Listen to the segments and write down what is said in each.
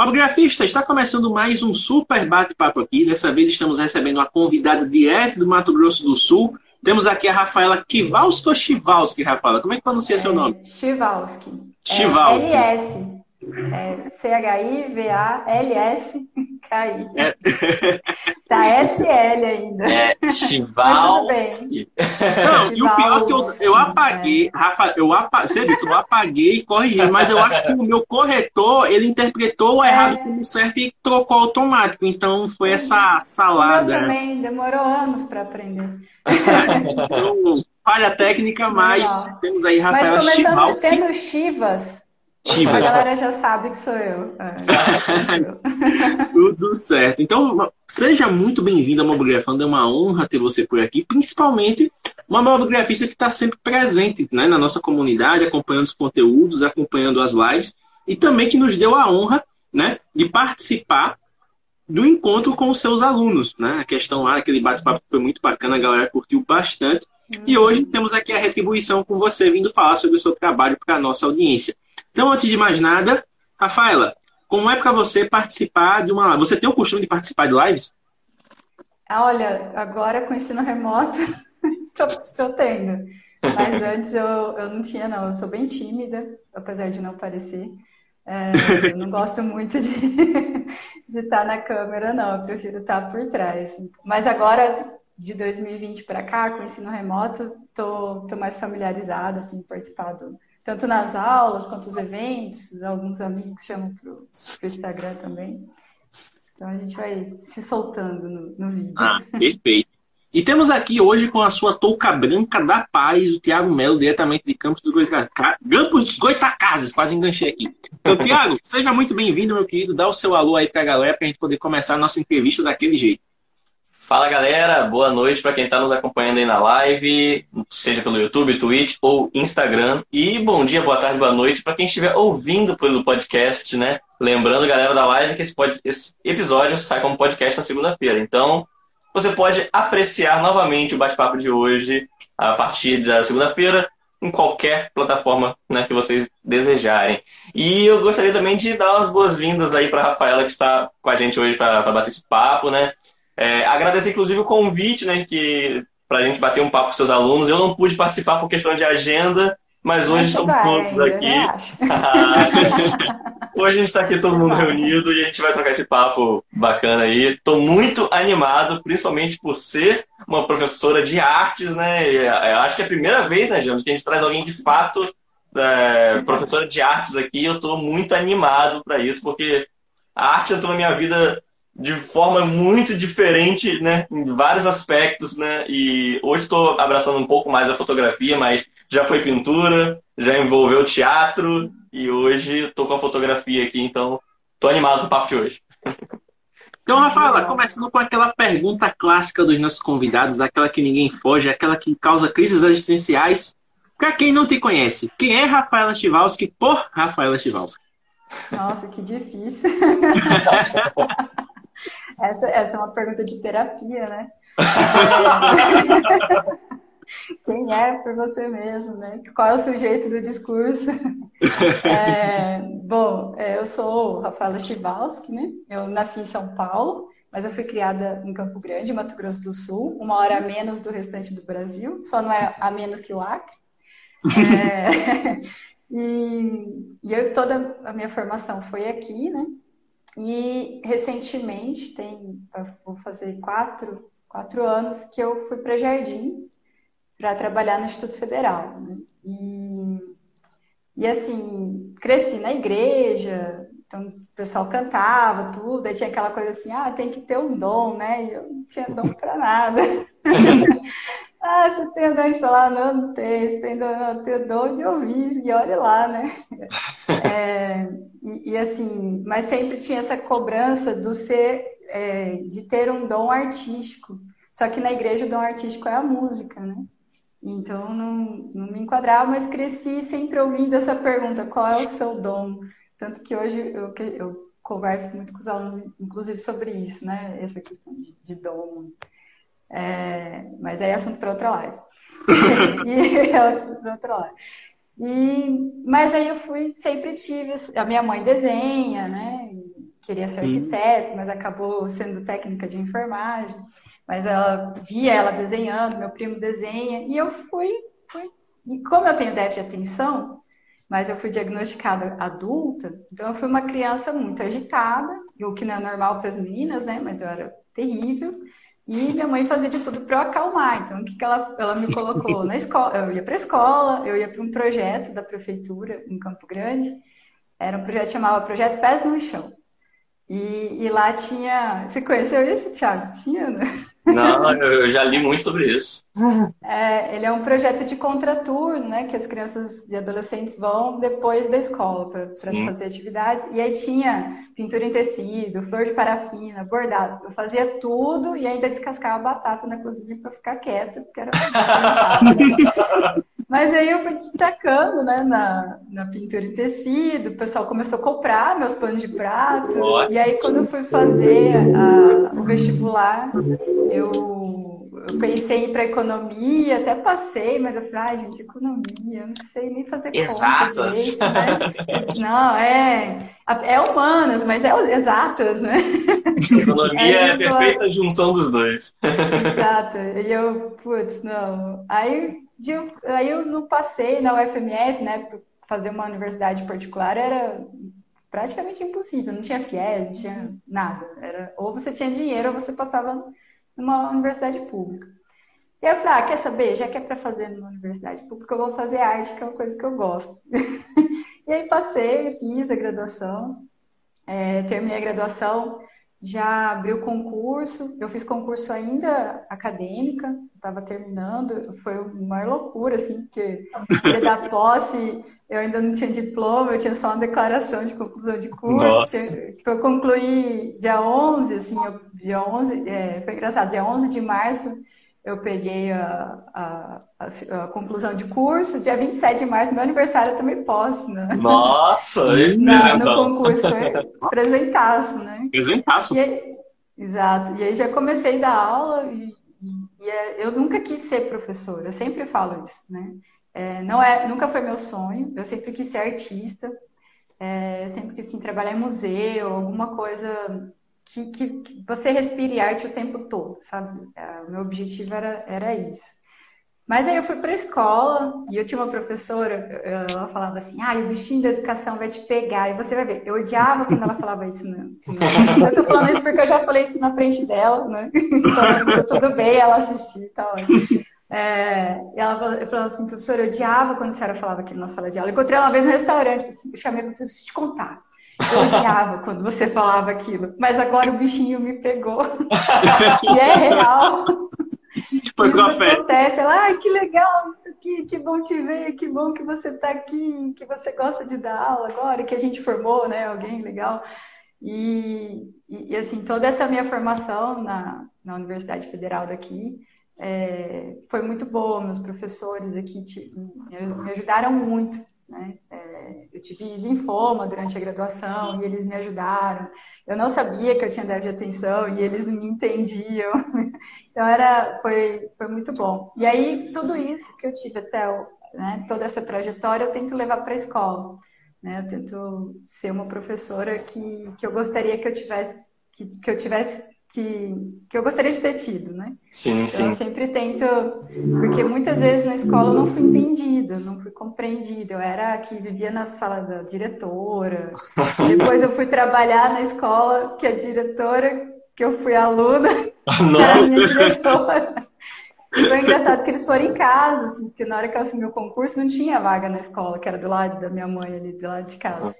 Fotografista, está começando mais um super bate-papo aqui. Dessa vez estamos recebendo uma convidada direto do Mato Grosso do Sul. Temos aqui a Rafaela Kivalski ou Chivalski, Rafaela? Como é que pronuncia é, seu nome? Chivalski. Chivalski. É, LS. É C-H-I-V-A-L-S-K-I. É. Tá SL ainda. É, Chivalski. Não, e o pior é que eu, eu apaguei, é. Rafa, eu apaguei, você viu que eu apaguei e corrigi, mas eu acho que o meu corretor, ele interpretou o errado é. como certo e trocou automático. Então foi essa salada. Eu também, demorou anos para aprender. então, falha técnica, mas Legal. temos aí Rafael Mas começando tendo Chivas, A galera já sabe que sou eu. É, Tudo certo. Então, seja muito bem-vindo ao Mobografando. É uma honra ter você por aqui, principalmente uma mobografista que está sempre presente né, na nossa comunidade, acompanhando os conteúdos, acompanhando as lives, e também que nos deu a honra né, de participar do encontro com os seus alunos. Né? A questão lá, aquele bate-papo foi muito bacana, a galera curtiu bastante. E hoje temos aqui a retribuição com você, vindo falar sobre o seu trabalho para a nossa audiência. Então, antes de mais nada, Rafaela, como é para você participar de uma. Você tem o costume de participar de lives? Ah, olha, agora com ensino remoto, estou tendo. Mas antes eu, eu não tinha, não. Eu sou bem tímida, apesar de não parecer. É, eu não gosto muito de, de estar na câmera, não. Eu prefiro estar por trás. Mas agora, de 2020 para cá, com ensino remoto, estou mais familiarizada, tenho participado tanto nas aulas quanto nos eventos. Alguns amigos chamam para o Instagram também. Então a gente vai se soltando no, no vídeo. Ah, perfeito. E temos aqui hoje com a sua touca branca da paz, o Tiago Melo, diretamente de Campos dos Goitacazes. Campos dos Goitacazes, quase enganchei aqui. Então, Tiago, seja muito bem-vindo, meu querido. Dá o seu alô aí para a galera para a gente poder começar a nossa entrevista daquele jeito. Fala galera, boa noite para quem está nos acompanhando aí na live, seja pelo YouTube, Twitch ou Instagram. E bom dia, boa tarde, boa noite para quem estiver ouvindo pelo podcast, né? Lembrando, galera da live, que esse, pod... esse episódio sai como podcast na segunda-feira. Então, você pode apreciar novamente o bate-papo de hoje a partir da segunda-feira em qualquer plataforma né, que vocês desejarem. E eu gostaria também de dar umas boas-vindas aí para Rafaela que está com a gente hoje para bater esse papo, né? É, agradecer, inclusive, o convite, né, que para a gente bater um papo com seus alunos. Eu não pude participar por questão de agenda, mas hoje estamos todos aqui. hoje a gente está aqui todo mundo reunido e a gente vai trocar esse papo bacana aí. Estou muito animado, principalmente por ser uma professora de artes, né? Eu acho que é a primeira vez, né, James, que a gente traz alguém de fato é, professora de artes aqui. Eu estou muito animado para isso, porque a arte entrou na minha vida de forma muito diferente, né, em vários aspectos, né, e hoje estou abraçando um pouco mais a fotografia, mas já foi pintura, já envolveu teatro e hoje estou com a fotografia aqui, então estou animado com o papo de hoje. Então, Rafaela, começando com aquela pergunta clássica dos nossos convidados, aquela que ninguém foge, aquela que causa crises existenciais. Para quem não te conhece, quem é Rafaela Chivalski por Rafaela Chivalski? Nossa, que difícil. Essa, essa é uma pergunta de terapia, né? Quem é por você mesmo, né? Qual é o sujeito do discurso? É... Bom, é, eu sou Rafaela Chivalski, né? Eu nasci em São Paulo, mas eu fui criada em Campo Grande, Mato Grosso do Sul, uma hora a menos do restante do Brasil, só não é a menos que o Acre. É... E, e eu, toda a minha formação foi aqui, né? E recentemente, tem, vou fazer quatro, quatro anos, que eu fui para Jardim para trabalhar no Instituto Federal. Né? E, e assim, cresci na igreja, então o pessoal cantava tudo, aí tinha aquela coisa assim, ah, tem que ter um dom, né? E eu não tinha dom para nada. Ah, você tem dom de falar? Não, não tem. Você tem dom, não, tenho dom de ouvir, e olha lá, né? É, e, e, assim, mas sempre tinha essa cobrança do ser, é, de ter um dom artístico. Só que na igreja o dom artístico é a música, né? Então não, não me enquadrava, mas cresci sempre ouvindo essa pergunta: qual é o seu dom? Tanto que hoje eu, eu converso muito com os alunos, inclusive sobre isso, né? Essa questão de, de dom. É, mas aí é assunto para outra live. e é assunto para outra live. E, mas aí eu fui, sempre tive. A minha mãe desenha, né? Queria ser arquiteto, mas acabou sendo técnica de enfermagem. Mas ela via ela desenhando, meu primo desenha, e eu fui, fui. E como eu tenho déficit de atenção, mas eu fui diagnosticada adulta, então eu fui uma criança muito agitada, o que não é normal para as meninas, né? Mas eu era terrível. E minha mãe fazia de tudo para eu acalmar. Então, o que, que ela, ela me colocou na escola? Eu ia para a escola, eu ia para um projeto da prefeitura em Campo Grande. Era um projeto que chamava Projeto Pés no Chão. E, e lá tinha. Você conheceu esse, Thiago? Tinha, né? Não, eu já li muito sobre isso. É, ele é um projeto de contraturno, né? Que as crianças e adolescentes vão depois da escola para fazer atividades. E aí tinha pintura em tecido, flor de parafina, bordado. Eu fazia tudo e ainda descascava batata na cozinha para ficar quieta, porque era Mas aí eu fui destacando né, na, na pintura em tecido, o pessoal começou a comprar meus panos de prato. E aí, quando eu fui fazer a, o vestibular, eu, eu pensei em ir para economia, até passei, mas eu falei, ai, gente, economia, eu não sei nem fazer Exatas. conta. né? Não, é, é humanas, mas é exatas, né? Economia é, é a perfeita junção dos dois. Exato. E eu, putz, não. Aí de, aí eu não passei na UFMS, né? Fazer uma universidade particular era praticamente impossível. Não tinha FIES, não tinha nada. Era, ou você tinha dinheiro ou você passava numa universidade pública. E eu falei, ah, quer saber? Já que é para fazer numa universidade pública, eu vou fazer arte, que é uma coisa que eu gosto. e aí passei, fiz a graduação, é, terminei a graduação já abriu concurso, eu fiz concurso ainda acadêmica, estava terminando, foi uma loucura, assim, porque dia da posse eu ainda não tinha diploma, eu tinha só uma declaração de conclusão de curso. Que, tipo, eu concluí dia 11, assim, eu, dia 11, é, foi engraçado, dia 11 de março eu peguei a, a, a, a, conclusão de curso. Dia 27 de março, meu aniversário, eu também posso, né? Nossa! Na, no concurso, foi presentaço, né? Presentaço. E exato. E aí já comecei a dar aula e, e, é, eu nunca quis ser professora, eu sempre falo isso, né? É, não é, nunca foi meu sonho, eu sempre quis ser artista, é, sempre quis assim, trabalhar em museu, alguma coisa que, que, você respire arte o tempo todo, sabe? É, o meu objetivo era, era isso. Mas aí eu fui para a escola e eu tinha uma professora, ela falava assim, ah, o bichinho da educação vai te pegar. E você vai ver, eu odiava quando ela falava isso. Né? Eu tô falando isso porque eu já falei isso na frente dela, né? Então, tudo bem ela assistir, tá ótimo. É, ela falou assim, professora, eu odiava quando a senhora falava aqui na sala de aula. Eu encontrei ela uma vez no restaurante, eu chamei, eu preciso te contar. Eu odiava quando você falava aquilo, mas agora o bichinho me pegou. e é real. Foi isso café. acontece. Ela, ai, que legal isso aqui, que bom te ver, que bom que você está aqui, que você gosta de dar aula agora, que a gente formou, né, alguém legal. E, e, e assim, toda essa minha formação na, na Universidade Federal daqui é, foi muito boa. Meus professores aqui te, me ajudaram muito né? É, eu tive linfoma durante a graduação e eles me ajudaram. Eu não sabia que eu tinha déficit de atenção e eles me entendiam. Então era, foi, foi muito bom. E aí tudo isso que eu tive até né, toda essa trajetória eu tento levar para a escola. Né? Eu tento ser uma professora que, que eu gostaria que eu tivesse que, que eu tivesse que, que eu gostaria de ter tido, né? Sim, então, sim. Eu sempre tento, porque muitas vezes na escola eu não fui entendida, não fui compreendida. Eu era a que vivia na sala da diretora. Depois eu fui trabalhar na escola que a diretora, que eu fui aluna, Nossa. era minha diretora. E foi engraçado que eles foram em casa, assim, porque na hora que eu assumi o concurso não tinha vaga na escola, que era do lado da minha mãe ali, do lado de casa.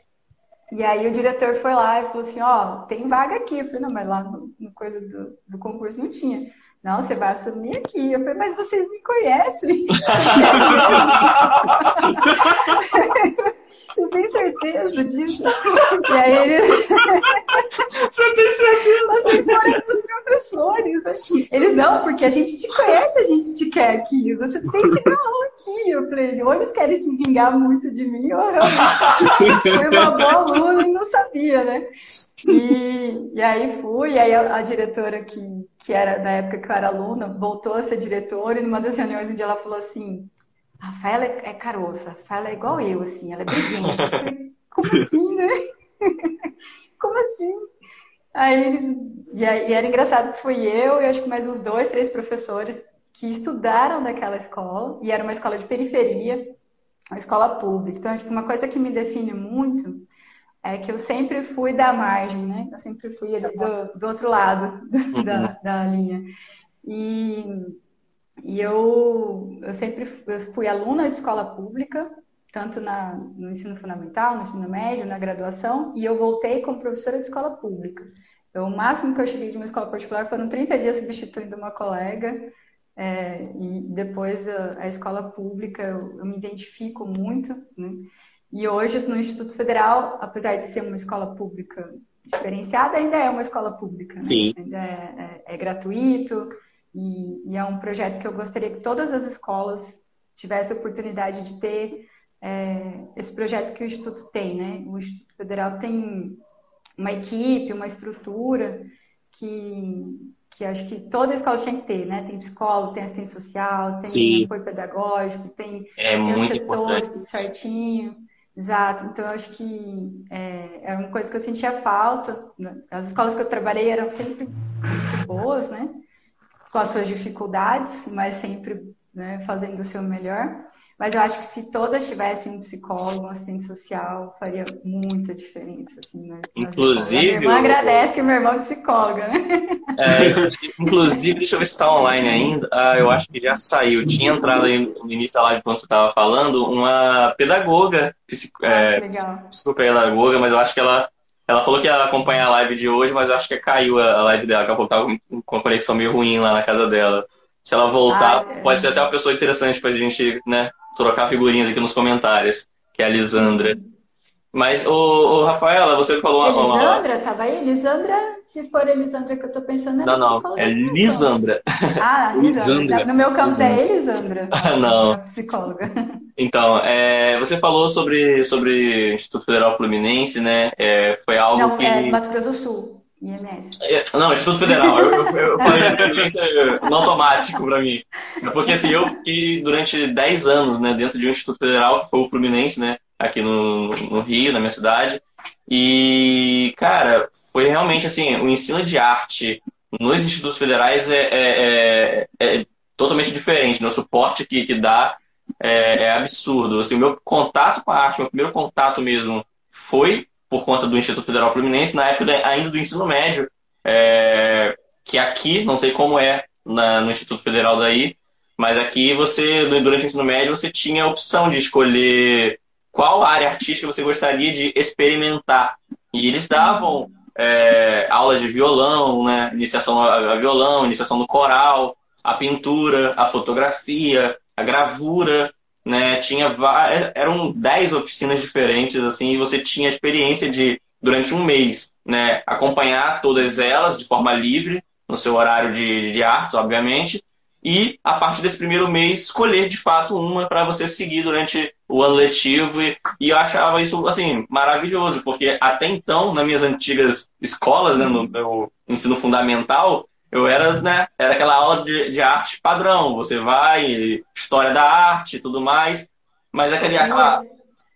E aí o diretor foi lá e falou assim, ó, oh, tem vaga aqui. Eu falei, não, mas lá no, no coisa do, do, concurso não tinha. não, você vai assumir aqui. Eu falei, mas vocês me conhecem. Você tem certeza disso? E aí ele. Você tem certeza? Vocês foram dos professores. Eles, não, porque a gente te conhece, a gente te quer aqui. Você tem que dar aula aqui. Eu falei, ou eles querem se vingar muito de mim, ou realmente fui uma boa aluna e não sabia, né? E, e aí fui, e aí a, a diretora que, que era na época que eu era aluna, voltou a ser diretora, e numa das reuniões um dia ela falou assim a Rafaela é, é caroça, a Rafaela é igual eu, assim, ela é briguenta. Como assim, né? Como assim? Aí eles... E, aí, e era engraçado que fui eu e acho que mais uns dois, três professores que estudaram naquela escola, e era uma escola de periferia, uma escola pública. Então, acho que uma coisa que me define muito é que eu sempre fui da margem, né? Eu sempre fui ali do, do outro lado da, uhum. da linha. E e eu, eu sempre fui aluna de escola pública, tanto na, no ensino fundamental, no ensino médio, na graduação, e eu voltei como professora de escola pública. Então, o máximo que eu cheguei de uma escola particular foram 30 dias substituindo uma colega, é, e depois a, a escola pública eu, eu, me identifico muito, né? E hoje no Instituto Federal, apesar de ser uma escola pública diferenciada, ainda é uma escola pública, né? Sim. Ainda é, é, é gratuito, e, e, é um projeto que eu gostaria que todas as escolas tivessem a oportunidade de ter é, esse projeto que o Instituto tem, né? O Instituto Federal tem uma equipe, uma estrutura que, que acho que toda escola tinha que ter, né? Tem psicólogo, tem assistente social, tem Sim. apoio pedagógico, tem, é tem setor, tudo certinho. Exato, então eu acho que é, é uma coisa que eu sentia falta. As escolas que eu trabalhei eram sempre muito boas, né? Com as suas dificuldades, mas sempre né, fazendo o seu melhor. Mas eu acho que se todas tivessem um psicólogo, um assistente social, faria muita diferença. Assim, né, inclusive. Minha irmã agradece que meu irmão é psicóloga, né? É, inclusive, deixa eu ver se está online ainda. Ah, eu acho que já saiu. Tinha entrado aí no início da live quando você estava falando, uma pedagoga, psico, é, psicopedagoga, mas eu acho que ela ela falou que ia acompanhar a live de hoje, mas acho que caiu a live dela, que ela tava com a conexão meio ruim lá na casa dela. Se ela voltar, ah, é. pode ser até uma pessoa interessante pra gente, né, trocar figurinhas aqui nos comentários, que é a Lisandra. Mas, ô, ô Rafaela, você falou. Elisandra, uma... tava aí? Elisandra, se for Elisandra que eu tô pensando, é Não, não, é Lisandra. Ah, Lisandra. No meu campus é Elisandra. Ah, não. psicóloga. Então, é, você falou sobre, sobre Instituto Federal Fluminense, né? É, foi algo não, que. É Mato Grosso do Sul. IMS. É, não, Instituto Federal. Eu, eu, eu falei no automático para mim. É porque assim, eu fiquei durante 10 anos né, dentro de um Instituto Federal, que foi o Fluminense, né? Aqui no, no Rio, na minha cidade. E, cara, foi realmente assim, o ensino de arte nos institutos federais é, é, é, é totalmente diferente. Né? O suporte que, que dá é, é, absurdo. Assim, o meu contato com a arte, meu primeiro contato mesmo foi por conta do Instituto Federal Fluminense, na época ainda do ensino médio, é, que aqui, não sei como é na, no Instituto Federal daí, mas aqui você, durante o ensino médio, você tinha a opção de escolher qual área artística você gostaria de experimentar. E eles davam é, aulas de violão, né? iniciação a violão, iniciação no coral, a pintura, a fotografia, a gravura, né? Tinha eram dez oficinas diferentes, assim, e você tinha a experiência de, durante um mês, né, acompanhar todas elas de forma livre, no seu horário de, de artes, obviamente, e a partir desse primeiro mês escolher de fato uma para você seguir durante o ano letivo. E, e, eu achava isso assim maravilhoso porque até então nas minhas antigas escolas né, no meu ensino fundamental eu era né era aquela aula de, de arte padrão. Você vai história da arte e tudo mais. Mas aquele aquela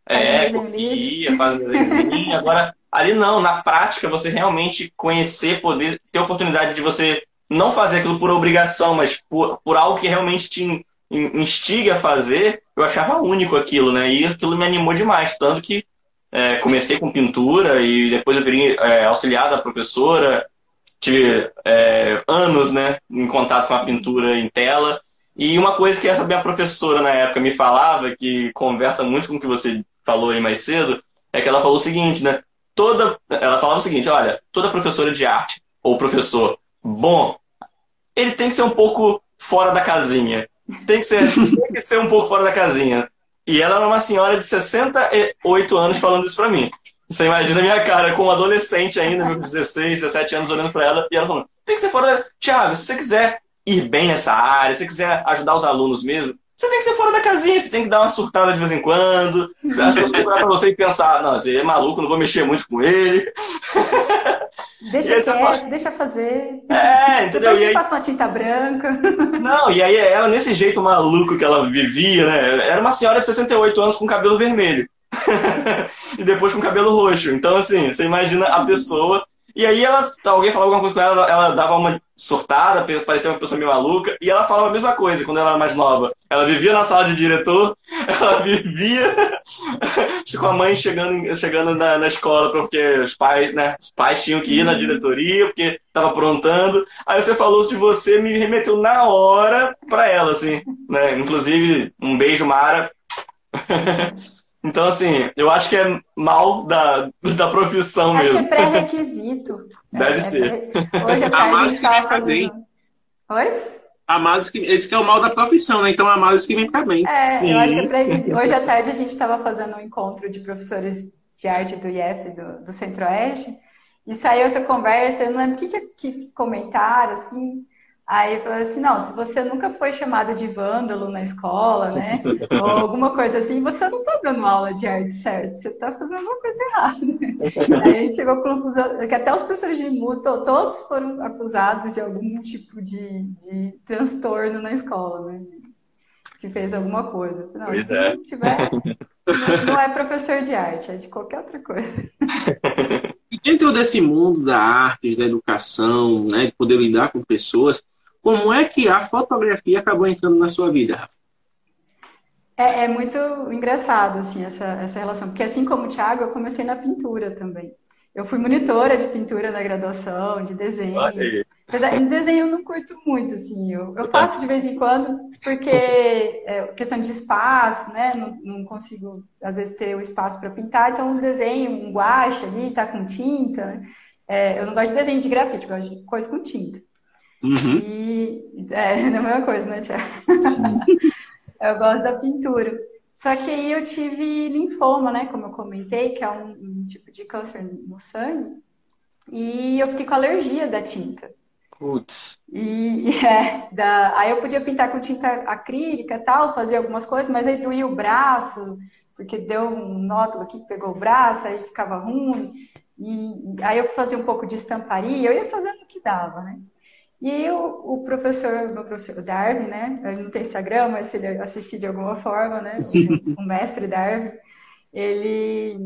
é copia faz desenho. Agora ali não na prática você realmente conhecer poder ter oportunidade de você não fazer aquilo por obrigação, mas por, por algo que realmente te instiga a fazer, eu achava único aquilo, né? E aquilo me animou demais. Tanto que é, comecei com pintura e depois eu virei é, auxiliar da professora. Tive é, anos né, em contato com a pintura em tela. E uma coisa que essa minha professora na época me falava, que conversa muito com o que você falou aí mais cedo, é que ela falou o seguinte, né? Toda, ela falava o seguinte, olha, toda professora de arte ou professor bom ele tem que ser um pouco fora da casinha. Tem que ser, tem que ser um pouco fora da casinha. E ela era uma senhora de 68 anos falando isso pra mim. Você imagina a minha cara com um adolescente ainda, meus 16, 17 anos, olhando pra ela e ela falando: tem que ser fora da. Tiago, se você quiser ir bem nessa área, se você quiser ajudar os alunos mesmo, você tem que ser fora da casinha, você tem que dar uma surtada de vez em quando. Você acha que pra você e pensar, não, você é maluco, não vou mexer muito com ele. Deixa quieto, fala... deixa fazer. É, entendeu? Depois aí... passa uma tinta branca. Não, e aí ela, nesse jeito maluco que ela vivia, né? Era uma senhora de 68 anos com cabelo vermelho. e depois com cabelo roxo. Então, assim, você imagina a pessoa e aí ela, alguém falava alguma coisa com ela, ela dava uma surtada, parecia uma pessoa meio maluca, e ela falava a mesma coisa quando ela era mais nova. Ela vivia na sala de diretor, ela vivia com a mãe chegando, chegando na, na, escola, porque os pais, né? Os pais tinham que ir na diretoria, porque estava aprontando. Aí você falou de você, me remeteu na hora para ela, assim, né? Inclusive, um beijo, Mara. Então, assim, eu acho que é mal da, da profissão acho mesmo. Acho que é pré-requisito. Deve é, ser. É, hoje a tarde que vem fazendo... Oi? Amados que. Esse que é o mal da profissão, né? Então, amados que vem pra bem. É, Sim. eu acho que é pré Hoje à tarde a gente estava fazendo um encontro de professores de arte do IEP, do, do Centro-Oeste, e saiu essa conversa, eu não lembro o que, que, que comentaram, assim, Aí falou assim, não, se você nunca foi chamado de vândalo na escola, né? Ou alguma coisa assim, você não está dando aula de arte certo, você está fazendo alguma coisa errada. Aí a gente chegou à conclusão que até os professores de música, todos foram acusados de algum tipo de, de transtorno na escola, né? Que fez alguma coisa. Não, pois se é. não tiver, não é professor de arte, é de qualquer outra coisa. E dentro desse mundo da arte, da educação, né, de poder lidar com pessoas, como é que a fotografia acabou entrando na sua vida, É, é, muito engraçado, assim, essa, essa relação. Porque assim como o Thiago, eu comecei na pintura também. Eu fui monitora de pintura na graduação, de desenho. Apesar de desenho eu não curto muito, assim. Eu, eu faço de vez em quando, porque é questão de espaço, né? Não, não consigo, às vezes, ter o espaço para pintar. Então, um desenho, um guache ali, tá com tinta, né? É, eu não gosto de desenho de grafite, gosto de coisa com tinta. Uhum. E é, é a mesma coisa, né, Tiago? eu gosto da pintura. Só que aí eu tive linfoma, né? Como eu comentei, que é um, um tipo de câncer no sangue. E eu fiquei com alergia da tinta. Putz. E, é, da, aí eu podia pintar com tinta acrílica tal, fazer algumas coisas, mas aí doía o braço, porque deu um nódulo aqui que pegou o braço, aí ficava ruim. E aí eu fazia um pouco de estamparia, eu ia fazendo o que dava, né? E o, o professor, meu professor, o Darwin, né? Ele não tem Instagram, mas se ele assistir de alguma forma, né? O, o mestre Darwin, ele,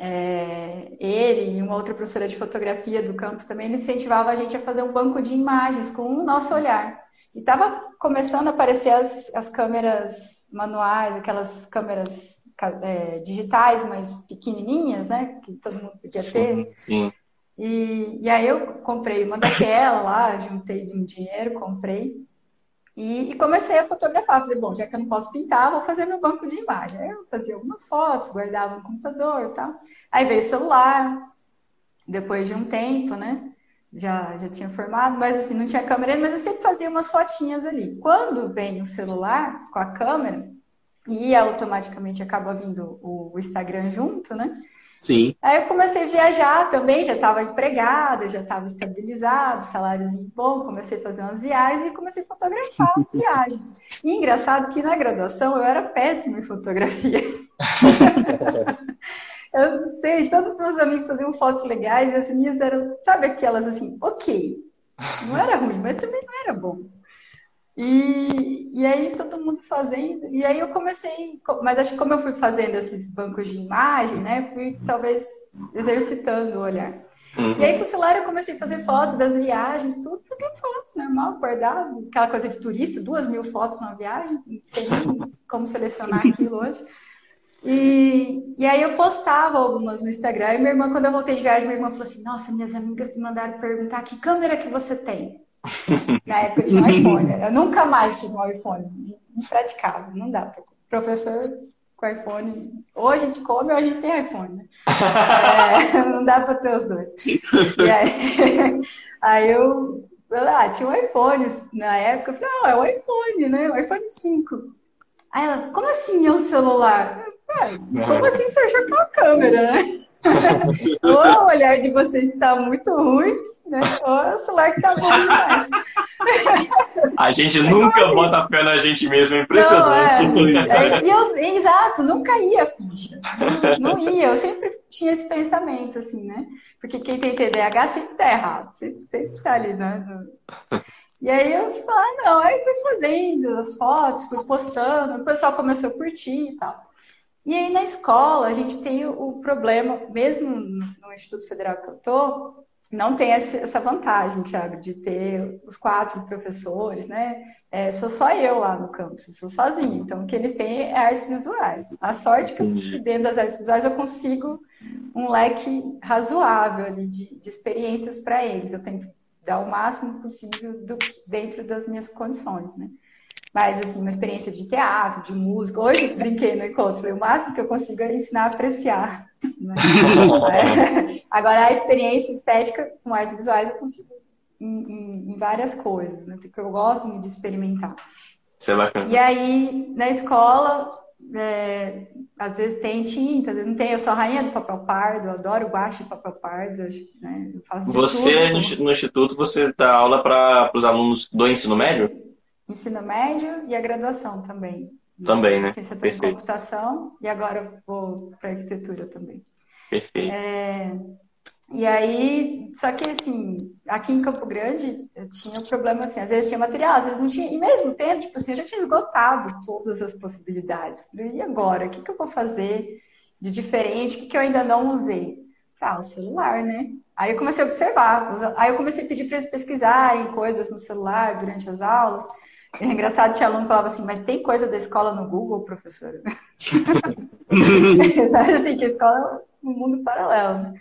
é, ele e uma outra professora de fotografia do campus também, ele incentivava a gente a fazer um banco de imagens com o nosso olhar. E estava começando a aparecer as, as câmeras manuais, aquelas câmeras é, digitais, mas pequenininhas, né? Que todo mundo podia sim, ter. Sim. E, e aí eu comprei uma daquela lá, juntei um dinheiro, comprei. E, e, comecei a fotografar. Falei, bom, já que eu não posso pintar, vou fazer meu banco de imagem. Aí eu fazia algumas fotos, guardava no computador e tal. Aí veio o celular, depois de um tempo, né? Já, já tinha formado, mas assim, não tinha câmera, mas eu sempre fazia umas fotinhas ali. Quando vem o celular com a câmera, e automaticamente acaba vindo o, o Instagram junto, né? Sim. Aí eu comecei a viajar também, já estava empregada, já estava estabilizado, saláriozinho bom, comecei a fazer umas viagens e comecei a fotografar as viagens. E engraçado que na graduação eu era péssima em fotografia. eu não sei, todos os meus amigos faziam fotos legais e as minhas eram, sabe aquelas assim, ok. Não era ruim, mas também não era bom. E, e aí todo mundo fazendo, e aí eu comecei, mas acho que como eu fui fazendo esses bancos de imagem, né, fui talvez exercitando o olhar. Uhum. E aí com o celular eu comecei a fazer fotos das viagens, tudo, fazia fotos, normal, guardado, aquela coisa de turista, duas mil fotos numa viagem, não sei nem como selecionar aquilo hoje. E, e aí eu postava algumas no Instagram, e minha irmã, quando eu voltei de viagem, minha irmã falou assim, nossa, minhas amigas me mandaram perguntar que câmera que você tem? Na época de iPhone. Eu nunca mais tive um iPhone. Impraticável, não dá. Professor com iPhone. Ou a gente come ou a gente tem iPhone. Né? É, não dá para ter os dois. E aí, aí eu ah, tinha um iPhone na época. Eu falei, ah, é o iPhone, né? O iPhone 5. Aí ela, como assim é um celular? Ah, como assim você achou que é uma câmera, né? ou o olhar de vocês está muito ruim, né? Ou é o celular que está bom demais. A gente nunca assim? bota a fé na gente mesmo, é impressionante. Não, é, é, eu, exato, não caía a ficha. Não, não, ia, eu sempre tinha esse pensamento, assim, né? Porque quem tem TDAH sempre tá errado, sempre, sempre tá ali, né? E aí eu falei, ah, não, aí fui fazendo as fotos, fui postando, o pessoal começou a curtir e tal. E aí na escola a gente tem o problema, mesmo no Instituto Federal que eu tô, não tem essa vantagem, Thiago, de ter os quatro professores, né? É, sou só eu lá no campus, sou sozinha. Então, o que eles têm é artes visuais. A sorte que eu, dentro das artes visuais eu consigo um leque razoável ali de, de experiências para eles. Eu tento dar o máximo possível do, dentro das minhas condições, né? Mas, assim, uma experiência de teatro, de música. Hoje brinquei no encontro, falei, o máximo que eu consigo é ensinar a apreciar. Né? é. Agora, a experiência estética com artes visuais eu consigo em, em, em várias coisas, né? Porque eu gosto muito de experimentar. Isso é bacana. E aí, na escola, é, às vezes tem tinta, às vezes não tem. Eu sou a rainha do papel pardo, eu adoro guache papel pardo. Né? você, tudo. no Instituto, você dá aula para os alunos do ensino médio? Ensino médio e a graduação também. Também, né? Licenciatura em computação e agora vou para arquitetura também. Perfeito. É, e aí, só que assim, aqui em Campo Grande, eu tinha um problema assim, às vezes tinha material, às vezes não tinha, e mesmo tendo, tipo assim, eu já tinha esgotado todas as possibilidades. E agora, o que, que eu vou fazer de diferente, o que, que eu ainda não usei? Ah, o celular, né? Aí eu comecei a observar, aí eu comecei a pedir para eles pesquisarem coisas no celular durante as aulas. É engraçado, tinha aluno que falava assim, mas tem coisa da escola no Google, professora? assim, que a escola é um mundo paralelo, né?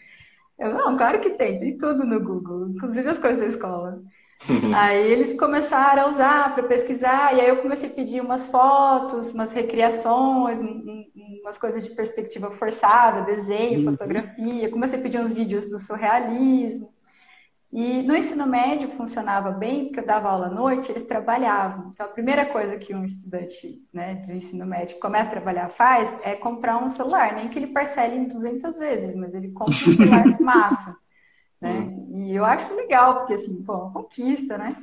Eu, não, claro que tem, tem tudo no Google, inclusive as coisas da escola. aí eles começaram a usar para pesquisar, e aí eu comecei a pedir umas fotos, umas recriações, umas coisas de perspectiva forçada, desenho, uhum. fotografia. Comecei a pedir uns vídeos do surrealismo. E no ensino médio funcionava bem, porque eu dava aula à noite, eles trabalhavam. Então, a primeira coisa que um estudante né, do ensino médio começa a trabalhar faz é comprar um celular. Nem que ele parcele em 200 vezes, mas ele compra um celular massa. Né? E eu acho legal, porque assim, pô, uma conquista, né?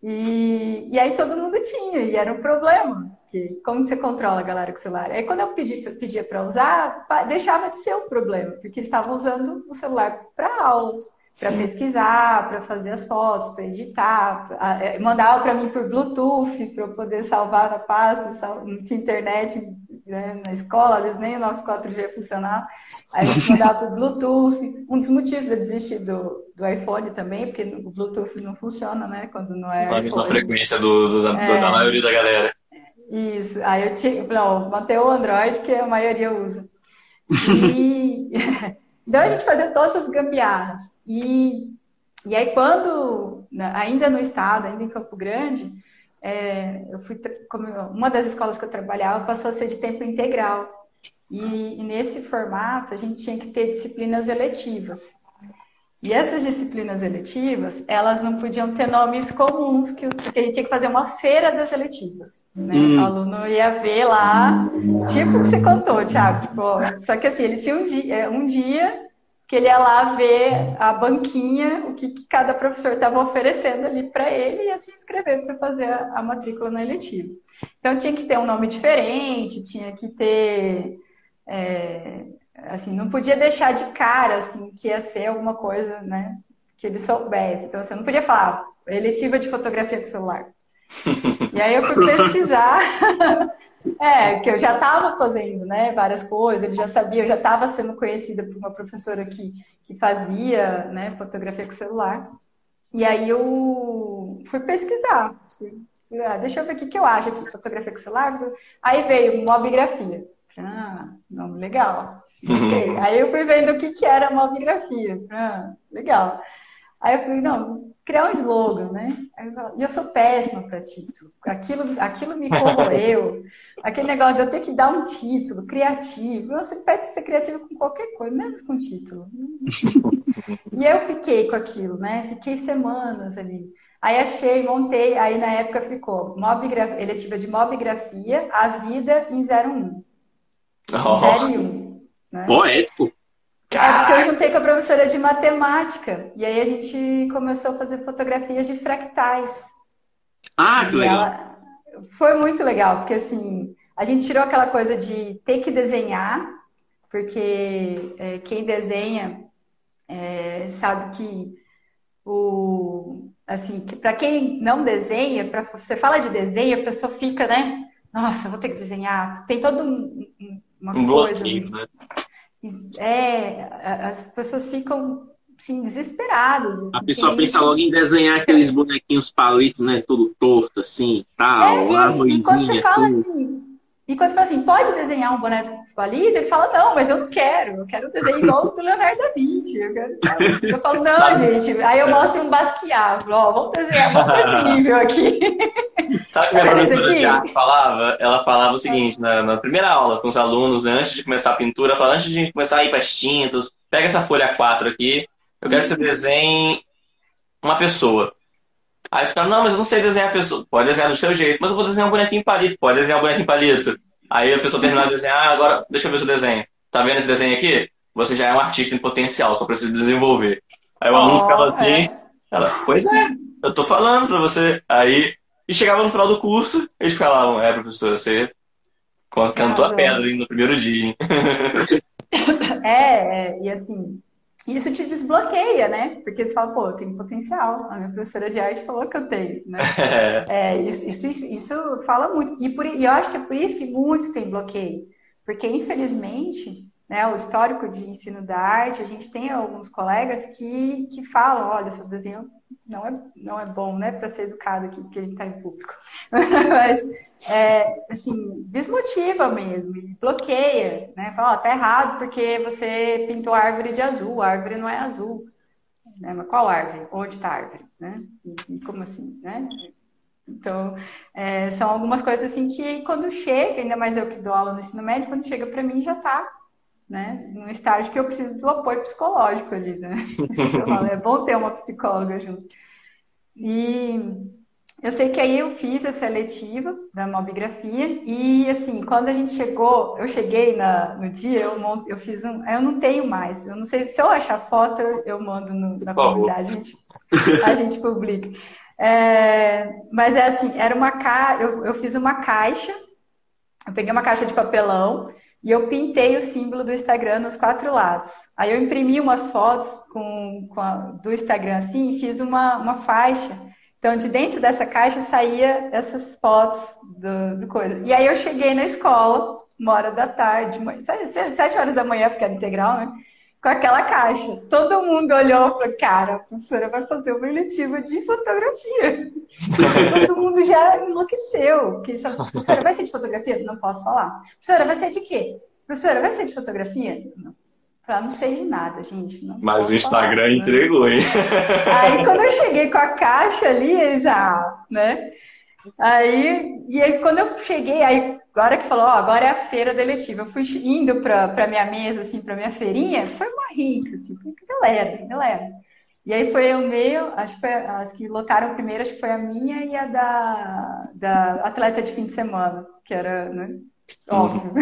E, e aí todo mundo tinha, e era um problema. Que, como você controla a galera com o celular? Aí quando eu pedi, pedia para usar, deixava de ser um problema, porque estavam usando o celular para aula para pesquisar, para fazer as fotos, para editar, pra, é, mandava para mim por Bluetooth para eu poder salvar na pasta, não tinha internet né, na escola, às vezes nem o nosso 4G funcionava, aí a gente mandava por Bluetooth. Um dos motivos de desistir do, do iPhone também, porque o Bluetooth não funciona, né, quando não é. Na mesma frequência do, do, da, é, da maioria da galera. Isso, aí eu tinha, não, manter o Android que a maioria usa. E então a gente fazia todas essas gambiarras. E, e aí, quando, né, ainda no estado, ainda em Campo Grande, é, eu fui, uma das escolas que eu trabalhava passou a ser de tempo integral. E, e nesse formato, a gente tinha que ter disciplinas eletivas. E essas disciplinas eletivas, elas não podiam ter nomes comuns, que, porque a gente tinha que fazer uma feira das eletivas. Né? Hum. O aluno ia ver lá, tipo o que você contou, Thiago. Tipo, só que assim, ele tinha um dia, é, um dia que ele ia lá ver a banquinha, o que, que cada professor estava oferecendo ali para ele e ia se inscrever para fazer a, a, matrícula na eletiva. Então tinha que ter um nome diferente, tinha que ter. É, assim, não podia deixar de cara assim, que ia ser alguma coisa né, que ele soubesse. Então, você assim, não podia falar eletiva de fotografia com celular. E aí eu fui pesquisar, é, que eu já estava fazendo, né, várias coisas, ele já sabia, eu já estava sendo conhecida por uma professora que, que fazia, né, fotografia com celular. E aí eu fui pesquisar, ah, deixa eu ver o que, que eu acho aqui, fotografia com celular. Aí veio mobigrafia. Ah, nome legal. Aí eu fui vendo o que, que era mobigrafia. Ah, legal. Aí eu falei, não, criar um slogan, né? E eu sou péssima para título. Aquilo, aquilo me corroeu. Aquele negócio de eu ter que dar um título criativo. Você pede ser criativo com qualquer coisa, menos com título. e eu fiquei com aquilo, né? Fiquei semanas ali. Aí achei, montei, aí na época ficou mobigrafia, eletiva de mobigrafia, a vida em 01. Oh. 01. Né? Poético. É porque eu juntei com a professora de matemática. E aí a gente começou a fazer fotografias de fractais. Ah, que legal. Ela... Foi muito legal, porque assim, a gente tirou aquela coisa de ter que desenhar, porque é, quem desenha é, sabe que o assim, que para quem não desenha, para você fala de desenho, a pessoa fica, né? Nossa, vou ter que desenhar. Tem todo um, uma um coisa. Bloqueio, né? É, as pessoas ficam assim, desesperadas. A pessoa pensa logo em desenhar aqueles bonequinhos palitos, né? Todo torto, assim, tal, é, e, e quando você fala tudo. assim, e quando você fala assim, pode desenhar um boneco palito? Ele fala, não, mas eu não quero. Eu quero desenhar igual o do Leonardo da Vinci. Eu, quero... eu falo, não, Sabe? gente. Aí eu mostro um Basquiat. Ó, vamos desenhar, vamos nesse nível aqui. Sabe o que a professora de arte falava? Ela falava o seguinte, na, na, primeira aula com os alunos, né, antes de começar a pintura, falava, antes de a gente começar a ir para as tintas, pega essa folha 4 aqui, eu quero que você desenhe uma pessoa. Aí ficaram, não, mas eu não sei desenhar a pessoa. Pode desenhar do seu jeito, mas eu vou desenhar um bonequinho palito. Pode desenhar um bonequinho palito. Aí a pessoa terminar de desenhar, ah, agora deixa eu ver seu desenho. Tá vendo esse desenho aqui? Você já é um artista em potencial, só precisa desenvolver. Aí o aluno oh, ficava assim, é. ela, pois é, eu tô falando pra você. Aí, e chegava no final do curso, eles falavam, é, professor, você cantou a pedra no primeiro dia. é, é, e assim, isso te desbloqueia, né? Porque você fala, pô, eu tenho potencial. A minha professora de arte falou que eu tenho, né? é, isso, isso, isso, fala muito. E, por, e eu acho que é por isso que muitos têm bloqueio. Porque, infelizmente, né, o histórico de ensino da arte, a gente tem alguns colegas que, que falam, olha, seu desenho não é, não é bom, né, para ser educado aqui, porque ele está em público. Mas, é, assim, desmotiva mesmo, bloqueia, né? Fala, ó, tá errado porque você pintou a árvore de azul, a árvore não é azul. Né? Mas qual árvore? Onde está a árvore? Né? E, como assim, né? Então, é, são algumas coisas assim que quando chega, ainda mais eu que dou aula no ensino médio, quando chega para mim já está né? No estágio que eu preciso do apoio psicológico ali, né? É bom ter uma psicóloga junto. E eu sei que aí eu fiz a seletiva da mobigrafia e assim, quando a gente chegou, eu cheguei na, no dia, eu, eu fiz um, eu não tenho mais, eu não sei se eu achar foto eu mando no, na comunidade, a gente, a gente publica. É, mas é assim, era uma ca... eu, eu fiz uma caixa, eu peguei uma caixa de papelão e eu pintei o símbolo do Instagram nos quatro lados. Aí eu imprimi umas fotos com, com a, do Instagram assim e fiz uma, uma faixa. Então, de dentro dessa caixa saía essas fotos do, do coisa. E aí eu cheguei na escola, uma hora da tarde, sete horas da manhã, porque era integral, né? Com aquela caixa. Todo mundo olhou e falou, cara, a professora vai fazer uma eletiva de fotografia. Todo mundo já enlouqueceu. Que, professora, vai ser de fotografia? Não posso falar. Professora, vai ser de quê? Professora, vai ser de fotografia? Não. Pra não sei de nada, gente. Mas o Instagram falar, entregou, hein? Aí quando eu cheguei com a caixa ali, eles, ah, né? Aí, e aí quando eu cheguei, aí agora que falou, ó, agora é a feira deletiva. Eu fui indo pra minha mesa, assim, pra minha feirinha, foi uma rica, assim, galera, galera. E aí foi o meio, acho que foi as que lotaram primeiro, acho que foi a minha e a da, da atleta de fim de semana, que era, né? Óbvio.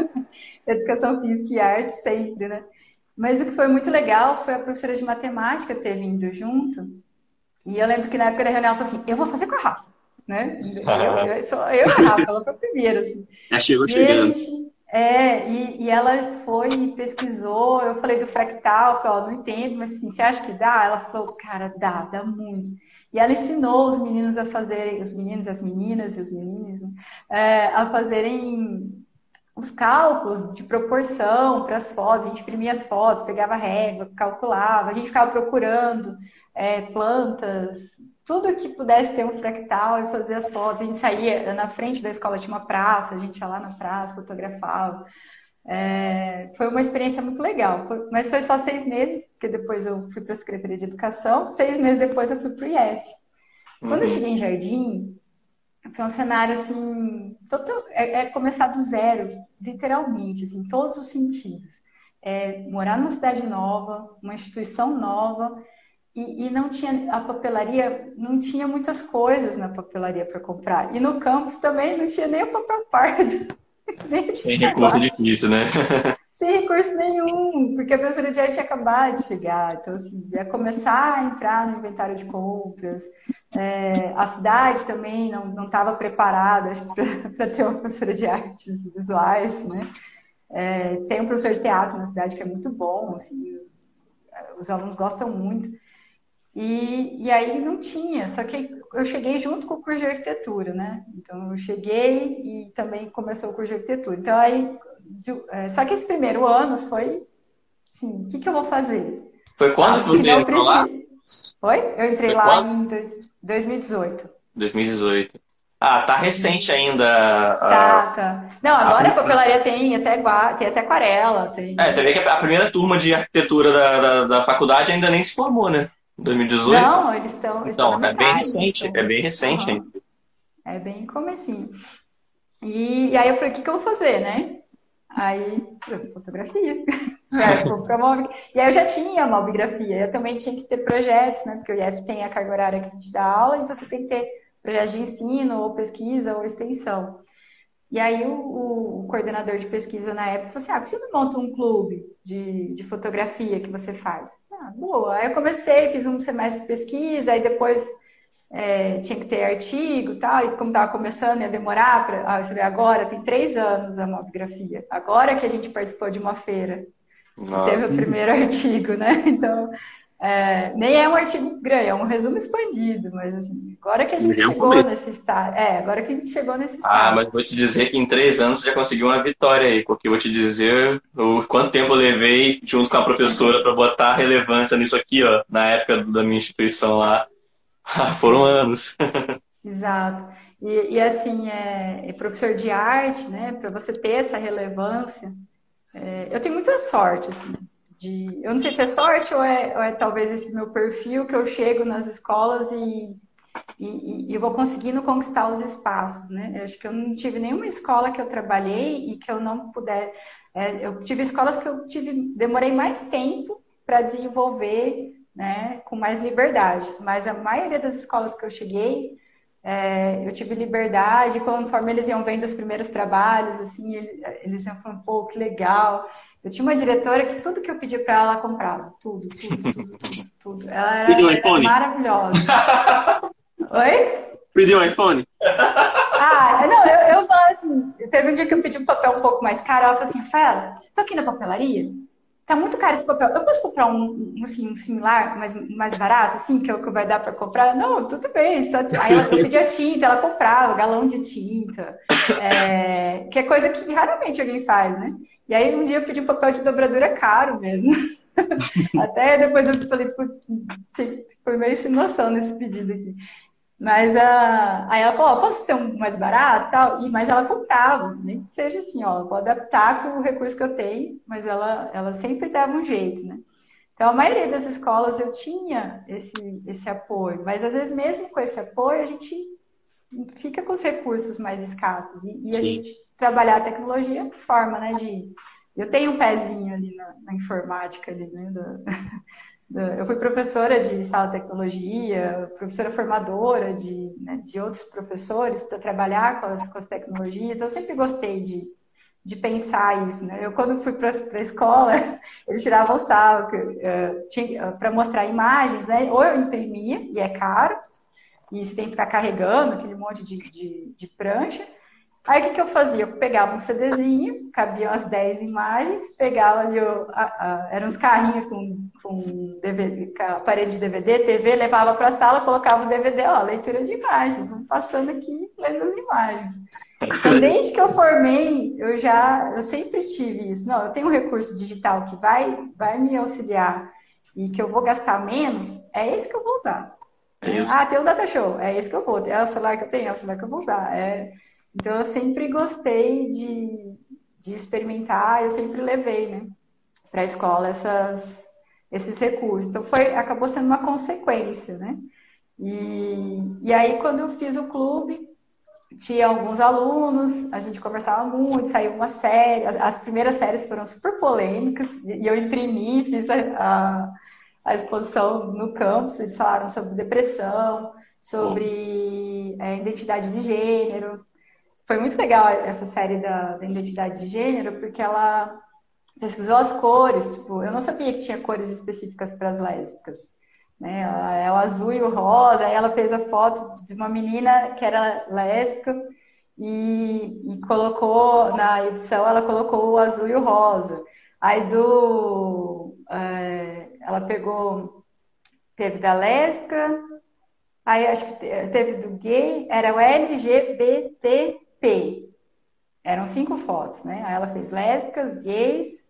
Educação física e arte sempre, né? Mas o que foi muito legal foi a professora de matemática ter vindo junto. E eu lembro que na época da reunião ela falou assim: eu vou fazer com a Rafa né? Eu, eu, só, eu e a Rafa, ela foi a primeira, assim. Já chegou chegando. Gente, é, e, e ela foi e pesquisou, eu falei do fractal, falei, ó, não entendo, mas assim, você acha que dá? Ela falou, cara, dá, dá muito. E ela ensinou os meninos a fazerem, os meninos, as meninas e os meninos, né? é, a fazerem os cálculos de proporção para as fotos, a gente imprimia as fotos, pegava régua, calculava, a gente ficava procurando é, plantas, tudo que pudesse ter um fractal e fazer as fotos. A gente saía na frente da escola, tinha uma praça, a gente ia lá na praça, fotografava. É, foi uma experiência muito legal, foi, mas foi só seis meses, porque depois eu fui para a Secretaria de Educação, seis meses depois eu fui para o IF. Quando uhum. eu cheguei em Jardim, foi um cenário assim, total, é, é, começar do zero, literalmente, assim, em todos os sentidos. É, morar numa cidade nova, uma instituição nova, e, e, não tinha a papelaria, não tinha muitas coisas na papelaria para comprar. E no campus também não tinha nem o papel pardo. Sem recurso difícil, né? Sem recurso nenhum, porque a professora de arte tinha acabado de chegar. Então, assim, ia começar a entrar no inventário de compras. É, a cidade também não estava preparada para ter uma professora de artes visuais, né? É, tem um professor de teatro na cidade que é muito bom, assim, os alunos gostam muito. E, e aí não tinha, só que eu cheguei junto com o curso de arquitetura, né? Então eu cheguei e também começou o curso de arquitetura. Então aí, é, só que esse primeiro ano foi, assim, o que, que eu vou fazer? Foi quando você entrou lá? Oi? Eu entrei foi lá quando? em dois, 2018. 2018. Ah, tá recente ainda. Tá, tá. Não, agora a, a papelaria tem até, tem até aquarela. Tem... É, você vê que a primeira turma de arquitetura da, da, da faculdade ainda nem se formou, né? 2018? Não, eles estão. Então, é bem recente, então... é bem recente ainda. É bem comecinho. E, e aí eu falei, o que, que eu vou fazer, né? Aí, fotografia. e aí eu já tinha mobigrafia. Eu também tinha que ter projetos, né? Porque o IF tem a carga horária que a gente dá aula, então você tem que ter projetos de ensino, ou pesquisa, ou extensão. E aí o, o, coordenador de pesquisa na época falou assim, ah, por que você não monta um clube de, de fotografia que você faz? Ah, boa. Aí eu comecei, fiz um semestre de pesquisa, aí depois é, tinha que ter artigo e tal, e como estava começando, ia demorar para. Ah, você vê, agora tem três anos a mobigrafia. Agora que a gente participou de uma feira. Nossa. Teve o primeiro artigo, né? Então, é, nem é um artigo grande, é um resumo expandido, mas assim, agora que a gente chegou nesse estado. É, agora que a gente chegou nesse estado. Ah, mas vou te dizer que em três anos você já conseguiu uma vitória aí, porque eu vou te dizer o quanto tempo eu levei junto com a professora para botar relevância nisso aqui, ó, na época da minha instituição lá. Foram anos. Exato. E, e assim, é, é, professor de arte, né, para você ter essa relevância, é, eu tenho muita sorte, assim de. Eu não sei se é sorte ou é, ou é talvez esse meu perfil que eu chego nas escolas e, e, e, vou conseguindo conquistar os espaços, né? Eu acho que eu não tive nenhuma escola que eu trabalhei e que eu não puder. É, eu tive escolas que eu tive, demorei mais tempo para desenvolver, né, com mais liberdade. Mas a maioria das escolas que eu cheguei, é, eu tive liberdade, conforme eles iam vendo os primeiros trabalhos, assim, eles iam falando, pô, que legal. Eu tinha uma diretora que tudo que eu pedia para ela, ela comprava. Tudo, tudo, tudo, tudo, tudo. Ela era, Pediu um iPhone? maravilhosa. Oi? Pediu um iPhone? Ah, não, eu, eu falava assim, teve um dia que eu pedi um papel um pouco mais caro, ela falou assim, Rafaela, tô aqui na papelaria, tá muito caro esse papel. Eu posso comprar um, um, assim, um similar, mais, mais barato, assim, que, é o que vai dar para comprar? Não, tudo bem. Só... Aí ela pedia tinta, ela comprava galão de tinta, é... que é coisa que raramente alguém faz, né? E aí um dia eu pedi um papel de dobradura caro mesmo. Até depois eu falei, putz, foi meio sem noção nesse pedido aqui. Mas uh, aí ela falou, posso ser um mais barato tal? E, mas ela comprava, nem que seja assim, ó, vou adaptar com o recurso que eu tenho, mas ela, ela sempre dava um jeito, né? Então, a maioria das escolas eu tinha esse, esse apoio, mas às vezes mesmo com esse apoio a gente fica com os recursos mais escassos. E, e a gente trabalhar a tecnologia forma, né, de... Eu tenho um pezinho ali na, na informática, ali, né, do, eu fui professora de sala de tecnologia, professora formadora de, né, de outros professores para trabalhar com as, com as, tecnologias. Eu sempre gostei de, de pensar isso. Né? Eu, quando fui para a escola, eles tiravam sal para mostrar imagens, né? ou eu imprimia, e é caro, e você tem que ficar carregando aquele monte de, de, de prancha, Aí o que, que eu fazia? Eu pegava um CDzinho, cabiam as 10 imagens, pegava ali, o, a, a, eram uns carrinhos com, com DVD, aparelho de DVD, TV, levava para a sala, colocava o DVD, ó, leitura de imagens, vamos passando aqui lendo as imagens. Então, desde que eu formei, eu já, eu sempre tive isso. Não, eu tenho um recurso digital que vai, vai me auxiliar e que eu vou gastar menos, é esse que eu vou usar. É ah, tem um data show, é esse que eu vou. É o celular que eu tenho, é o celular que eu vou usar. É então, eu sempre gostei de, de experimentar, eu sempre levei, né, para a escola essas, esses recursos. Então, foi, acabou sendo uma consequência, né? E, e aí, quando eu fiz o clube, tinha alguns alunos, a gente conversava muito, saiu uma série, as primeiras séries foram super polêmicas, e eu imprimi, fiz a, a, a exposição no campus, eles falaram sobre depressão, sobre é, identidade de gênero. Foi muito legal essa série da, da, identidade de gênero, porque ela pesquisou as cores. Tipo, eu não sabia que tinha cores específicas para as lésbicas. Né? É o azul e o rosa. Aí ela fez a foto de uma menina que era lésbica e, e colocou na edição, ela colocou o azul e o rosa. Aí do. É, ela pegou. Teve da lésbica, aí acho que teve do gay, era o LGBTP. Eram cinco fotos, né? Aí ela fez lésbicas, gays,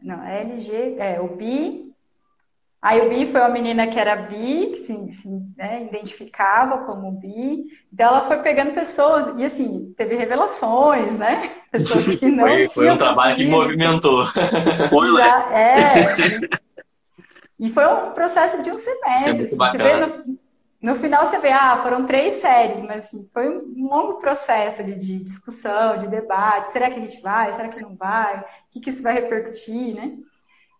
não, LG, é, o bi, Aí o bi foi uma menina que era bi, que se, se né, identificava como bi. Então ela foi pegando pessoas, e assim, teve revelações, né? Pessoas que não foi, foi um trabalho que movimentou. Spoiler! É. E foi um processo de um semestre. É assim, você vê no, no, final você vê, ah, foram três séries, mas assim, foi um longo processo de, de discussão, de debate. Será que a gente vai? Será que não vai? O que, que isso vai repercutir, né?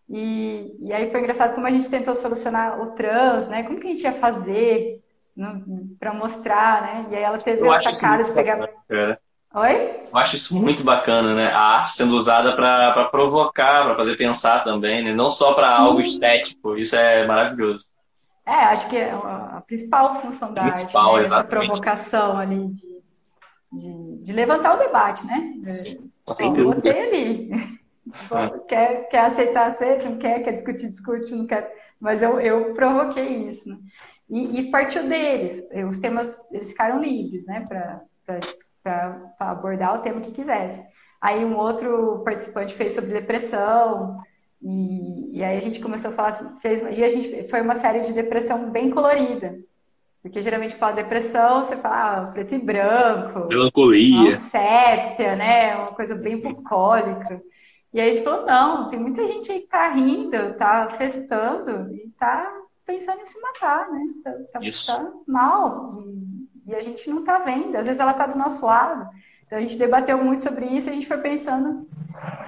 E, e aí foi engraçado como a gente tentou solucionar o trans, né? Como que a gente ia fazer para mostrar, né? E aí ela teve Eu a sacada de pegar. Bacana, Oi? Eu acho isso muito bacana, né? A arte sendo usada para provocar, para fazer pensar também, né? Não só para algo estético. Isso é maravilhoso. É, acho que é a principal função da principal, arte, né? essa provocação ali de, de, de, levantar o debate, né? Sim, Ó, botei ali. quer, quer aceitar, aceita, não quer, quer discutir, discute, não quer. Mas eu, eu provoquei isso. Né? E, e, partiu deles. Os temas, eles ficaram livres, né, para abordar o tema que quisesse. Aí um outro participante fez sobre depressão, e, e aí a gente começou a falar assim, fez, e a gente foi uma série de depressão bem colorida. Porque geralmente fala depressão, você fala ah, preto e branco. Melancolia. Sépia, né? Uma coisa bem bucólica. E aí ele falou, não, tem muita gente aí que tá rindo, tá festando e tá pensando em se matar, né? Tá, tá, tá mal. E, a gente não tá vendo. Às vezes ela tá do nosso lado. Então a gente debateu muito sobre isso e a gente foi pensando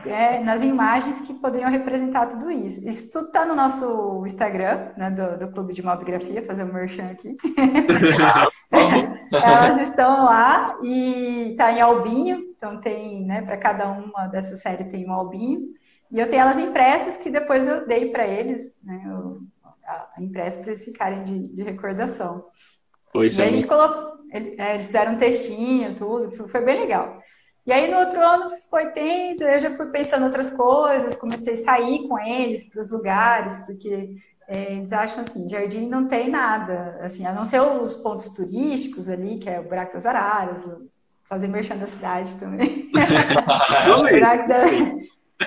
é, nas imagens que poderiam representar tudo isso. Isso tudo tá no nosso Instagram, né, do, do Clube de Mobigrafia, fazer um merchan aqui. Elas estão lá e tá em albinho, então tem, né, para cada uma dessa série tem um albinho. E eu tenho elas impressas que depois eu dei para eles, né, eu, a, impressa para eles ficarem de, de recordação. Pois e é. a gente colocou, é, eles fizeram um textinho, tudo, foi bem legal. E aí no outro ano foi tendo, eu já fui pensando em outras coisas, comecei a sair com eles para os lugares, porque é, eles acham assim, jardim não tem nada, assim, a não ser os pontos turísticos ali, que é o Buraco das Araras, fazer merchan da cidade também. Buraco, da,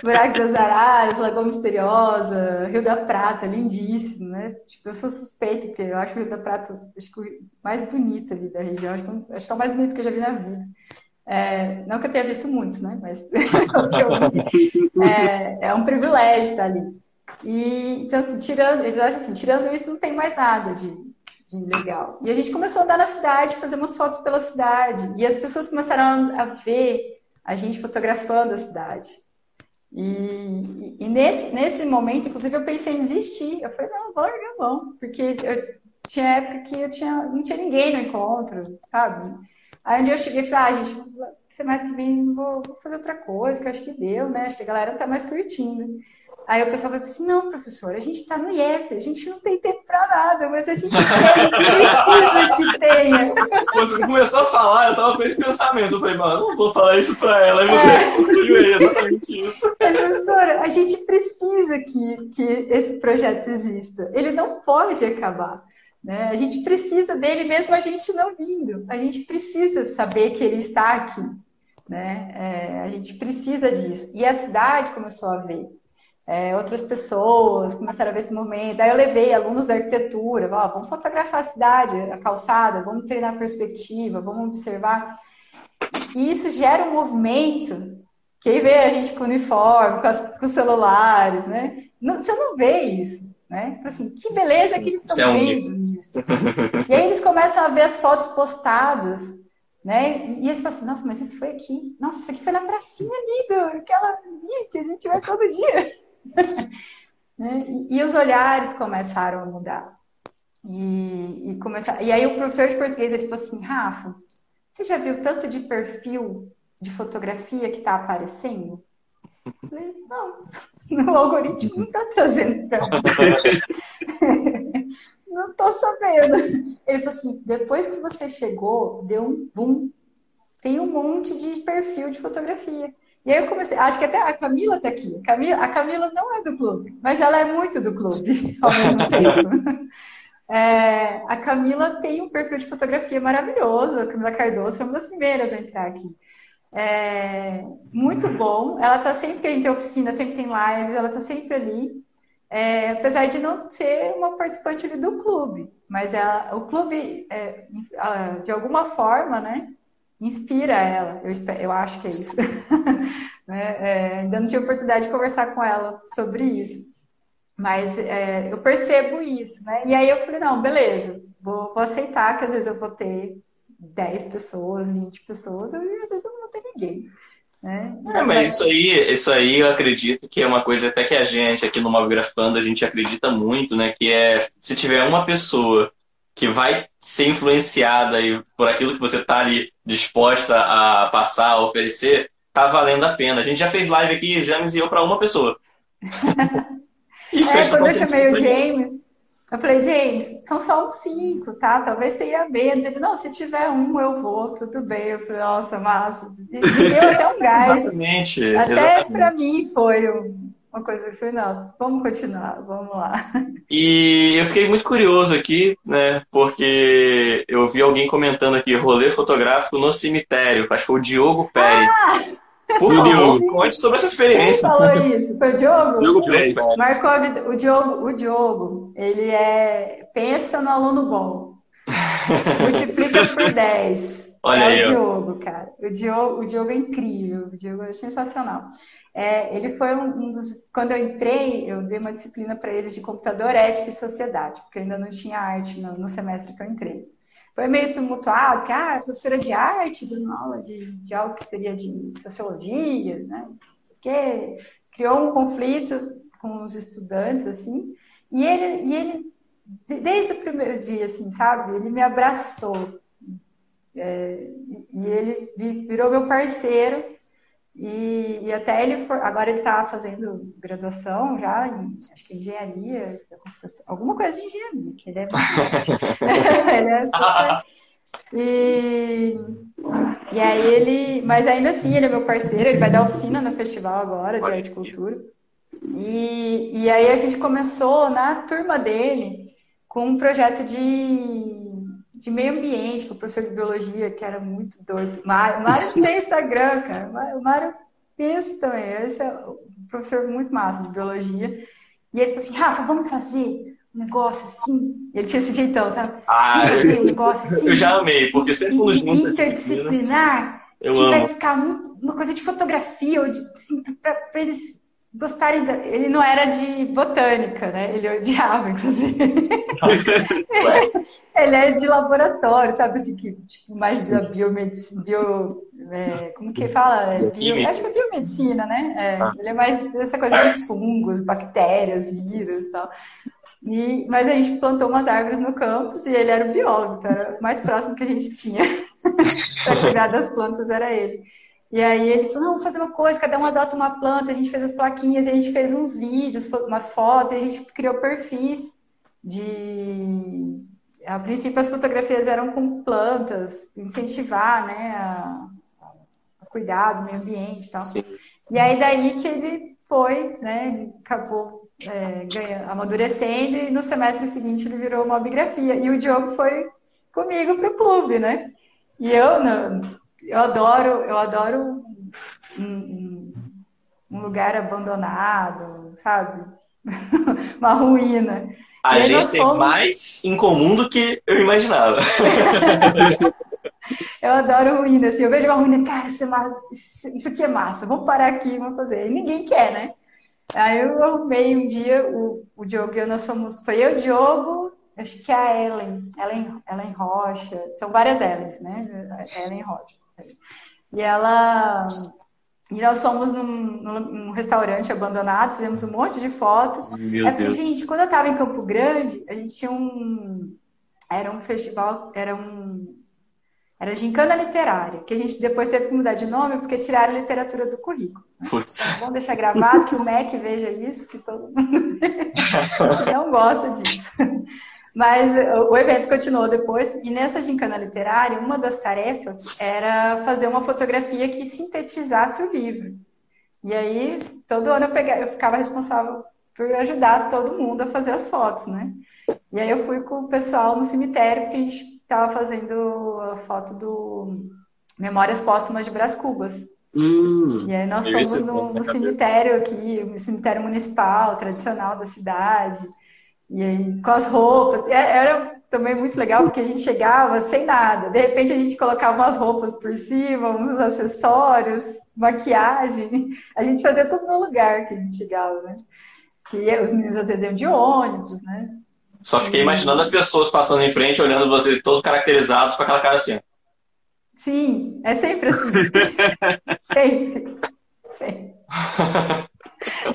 Buraco das Araras, Lagoa Misteriosa, Rio da Prata, lindíssimo, né? Tipo, eu sou suspeita, porque eu acho o Rio da Prata acho que o mais bonito ali da região, acho que, acho que é o mais bonito que eu já vi na vida. É, não que eu tenha visto muitos, né? Mas é, é, um privilégio estar ali. E, então, assim, tirando, eles acham assim, tirando isso, não tem mais nada de, de legal. E a gente começou a andar na cidade, fazer umas fotos pela cidade. E as pessoas começaram a ver a gente fotografando a cidade. E, e, nesse, nesse momento, inclusive, eu pensei em desistir. Eu falei, não, vou largar mão. Porque eu tinha época que eu tinha, não tinha ninguém no encontro, sabe? Aí um dia eu cheguei e falei, ah, gente, semestre que vem vou, vou fazer outra coisa, que eu acho que deu, né? Acho que a galera tá mais curtindo. Aí o pessoal vai assim, não, professora, a gente está no IEF, a gente não tem tempo para nada, mas a gente precisa que tenha. Você começou a falar, eu tava com esse pensamento, eu falei, mano, não vou falar isso para ela, aí você é. exatamente isso. Mas, professora, a gente precisa que, que esse projeto exista, ele não pode acabar. Né? A gente precisa dele mesmo a gente não vindo. A gente precisa saber que ele está aqui. Né? É, a gente precisa disso. E a cidade começou a ver. É, outras pessoas começaram a ver esse momento. Aí eu levei alunos da arquitetura, ó, vamos fotografar a cidade, a calçada, vamos treinar a perspectiva, vamos observar. E isso gera um movimento. Quem vê a gente com uniforme, com, as, com os celulares, né? Não, você não vê isso, né? Assim, que beleza Sim, que eles estão é vendo isso. e aí eles começam a ver as fotos postadas, né? E eles falam assim, nossa, mas isso foi aqui. Nossa, isso aqui foi na pracinha ali, do, aquela ali que a gente vai todo dia. Né? E, e, os olhares começaram a mudar. E, e, começar, e aí o professor de português ele falou assim, Rafa, você já viu tanto de perfil de fotografia que está aparecendo? Eu falei, não, o algoritmo não está trazendo para mim. não estou sabendo. Ele falou assim, depois que você chegou, deu um boom. Tem um monte de perfil de fotografia. E aí eu comecei, acho que até a Camila está aqui. A Camila, a Camila não é do clube, mas ela é muito do clube ao mesmo tempo. É, a Camila tem um perfil de fotografia maravilhoso, a Camila Cardoso foi uma das primeiras a entrar aqui. É, muito bom. Ela está sempre que a gente tem oficina, sempre tem lives, ela está sempre ali. É, apesar de não ser uma participante do clube, mas ela, o clube, é, de alguma forma, né, inspira ela. Eu, espero, eu acho que é isso. né? É, ainda não tive oportunidade de conversar com ela sobre isso. Mas é, eu percebo isso, né? E aí eu falei, não, beleza, vou, vou, aceitar que às vezes eu vou ter 10 pessoas, 20 pessoas, e às vezes eu não vou ter ninguém. Né? É, mas isso aí, isso aí eu acredito que é uma coisa até que a gente aqui no Mobgrafando a gente acredita muito, né? Que é se tiver uma pessoa que vai ser influenciada por aquilo que você está ali disposta a passar, a oferecer, tá valendo a pena. A gente já fez live aqui, James e eu, para uma pessoa. e é, quando eu chamei o James, eu falei, James, são só uns cinco, tá? Talvez tenha menos. Ele, não, se tiver um, eu vou, tudo bem. Eu falei, nossa, massa. E deu até um gás. exatamente. Até para mim foi um uma coisa que foi, não, vamos continuar, vamos lá. E eu fiquei muito curioso aqui, né, porque eu vi alguém comentando aqui, rolê fotográfico no cemitério, acho que foi o Diogo Pérez. Ah! Por favor, conte sobre essa experiência. Quem falou isso? Foi o Diogo? Diogo Pérez. Marcou o Diogo, o Diogo, ele é, pensa no aluno bom. Multiplica por 10. Olha é aí. o Diogo, cara. O Diogo, o Diogo é incrível, o Diogo é sensacional. É, ele foi um dos. Quando eu entrei, eu dei uma disciplina para eles de computador, ética e sociedade, porque ainda não tinha arte no, no semestre que eu entrei. Foi meio tumultuado, porque ah, professora de arte, dando aula de, de algo que seria de sociologia, né? Que criou um conflito com os estudantes, assim, e ele, e ele desde o primeiro dia, assim, sabe? Ele me abraçou. É, e ele virou meu parceiro e, e até ele for, agora ele está fazendo graduação já em acho que engenharia, alguma coisa de engenharia, que ele é ele é super. E, e aí ele, mas ainda assim ele é meu parceiro, ele vai dar oficina no festival agora de arte e cultura. E, e aí a gente começou na turma dele com um projeto de de meio ambiente, com o professor de biologia, que era muito doido. Mário, Mário tem Instagram, cara. O Mário pensa também. Esse é um professor muito massa de biologia. E ele falou assim, Rafa, vamos fazer um negócio assim. Ele tinha esse jeitão, sabe? Ah, um negócio assim. Eu já amei, porque sempre quando junta Interdisciplinar, eu que amo. vai ficar uma coisa de fotografia, ou de, assim, para eles gostarem. Da... Ele não era de botânica, né? Ele odiava, inclusive. ele é de laboratório, sabe assim, que tipo, mais da biomedicina, bio, é, como que fala? É, bio, acho que é biomedicina, né? É, ah. Ele é mais dessa coisa de fungos, bactérias, vírus e tal. E, mas a gente plantou umas árvores no campus e ele era o biólogo, então era o mais próximo que a gente tinha para cuidar das plantas era ele. E aí ele falou, não, vamos fazer uma coisa, cada um adota uma planta, a gente fez as plaquinhas, a gente fez uns vídeos, umas fotos, a gente criou perfis de... A princípio as fotografias eram com plantas, incentivar, né, a, a cuidar do meio ambiente e tal. Sim. E aí daí que ele foi, né, ele acabou é, ganhando, amadurecendo e no semestre seguinte ele virou uma biografia. E o Diogo foi comigo para o clube, né? E eu, no, eu adoro, eu adoro um, um lugar abandonado, sabe? Uma ruína. A e gente tem mais em comum do que eu imaginava. eu adoro ruína, assim, eu vejo uma ruína, cara, isso, é massa, isso aqui é massa, vamos parar aqui, vamos fazer. E ninguém quer, né? Aí eu arrumei um dia, o, o Diogo e eu, nós fomos, foi eu, Diogo, acho que é a Ellen, Ellen, Ellen Rocha, são várias Ellens, né? Ellen Rocha. E ela. E nós fomos num, num, restaurante abandonado, fizemos um monte de fotos. Meu é, Deus. Gente, quando eu estava em Campo Grande, a gente tinha um. Era um festival, era um. Era Gincana Literária, que a gente depois teve que mudar de nome porque tiraram literatura do currículo. Putz. Então, vamos deixar gravado que o MEC veja isso, que todo mundo não gosta disso. Mas o evento continuou depois, e nessa gincana literária, uma das tarefas era fazer uma fotografia que sintetizasse o livro. E aí, todo ano eu, pegava, eu ficava responsável por ajudar todo mundo a fazer as fotos, né? E aí eu fui com o pessoal no cemitério, porque a gente estava fazendo a foto do Memórias Póstumas de Brás Cubas. Hum, e aí nós fomos no, no cemitério aqui, o cemitério municipal, tradicional da cidade. E aí, com as roupas. É, era também muito legal, porque a gente chegava sem nada. De repente, a gente colocava umas roupas por cima, uns acessórios, maquiagem. A gente fazia tudo no lugar que a gente chegava, né? Que os meninos às vezes iam de ônibus, né? Só fiquei imaginando as pessoas passando em frente, olhando vocês todos caracterizados com aquela cara assim. Sim, é sempre assim. sempre. Sempre.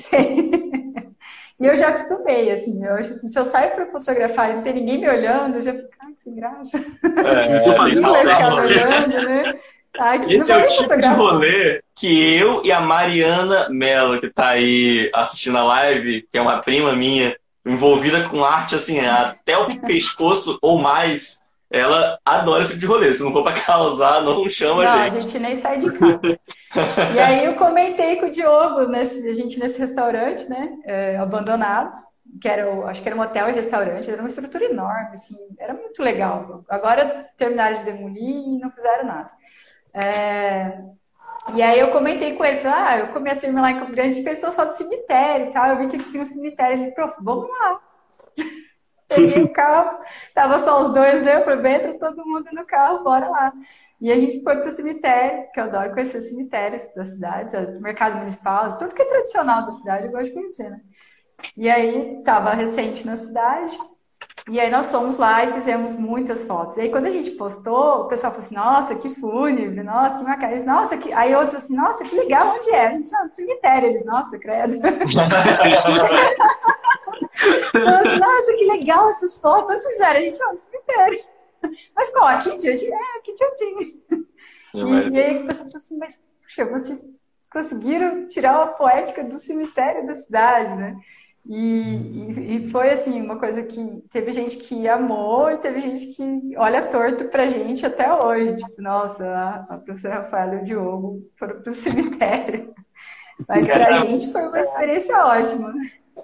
sempre. E eu já acostumei, assim, eu se eu saio para fotografar e não tem ninguém me olhando, eu já fico, ai, que sem graça. É, tô fazendo olhando, né? Ai, Esse é o tipo de rolê que eu e a Mariana Mello, que tá aí assistindo a live, que é uma prima minha, envolvida com arte, assim, até o pescoço ou mais, ela adora esse tipo de rolê. Se não for pra causar, não chama não, a gente. a gente nem sai de casa. e aí eu comentei com o Diogo, nesse, a gente nesse restaurante, né, é, abandonado, que era, o, acho que era um hotel e restaurante, era uma estrutura enorme, assim, era muito legal. Agora terminaram de demolir e não fizeram nada. É, e aí eu comentei com ele, falei, ah, eu com a turma lá em Campo Grande, pensou só do cemitério e tal, eu vi que ele tinha um cemitério, ele, prof, vamos lá. Peguei o carro, tava só os dois, né? Aproveita todo mundo no carro, bora lá. E a gente foi pro cemitério, que eu adoro conhecer cemitérios das cidades, mercado municipal, tudo que é tradicional da cidade, eu gosto de conhecer, né? E aí, tava recente na cidade, e aí nós fomos lá e fizemos muitas fotos. E aí quando a gente postou, o pessoal falou assim, nossa, que fúnebre, nossa, que macabro. Nossa, que... Aí outros assim, nossa, que legal, onde é? A gente, ah, no cemitério. Eles, nossa, credo. nossa, que legal essas fotos. Vocês fizeram? A gente, ah, no cemitério. Mas qual? Aqui de onde? É, aqui de onde? E, e aí o pessoal falou assim, mas, puxa, vocês conseguiram tirar a poética do cemitério da cidade, né? E, e, foi assim, uma coisa que teve gente que amou e teve gente que olha torto pra gente até hoje. Tipo, nossa, a, a professora Rafaela e o Diogo foram pro cemitério. Mas pra gente foi uma experiência ótima.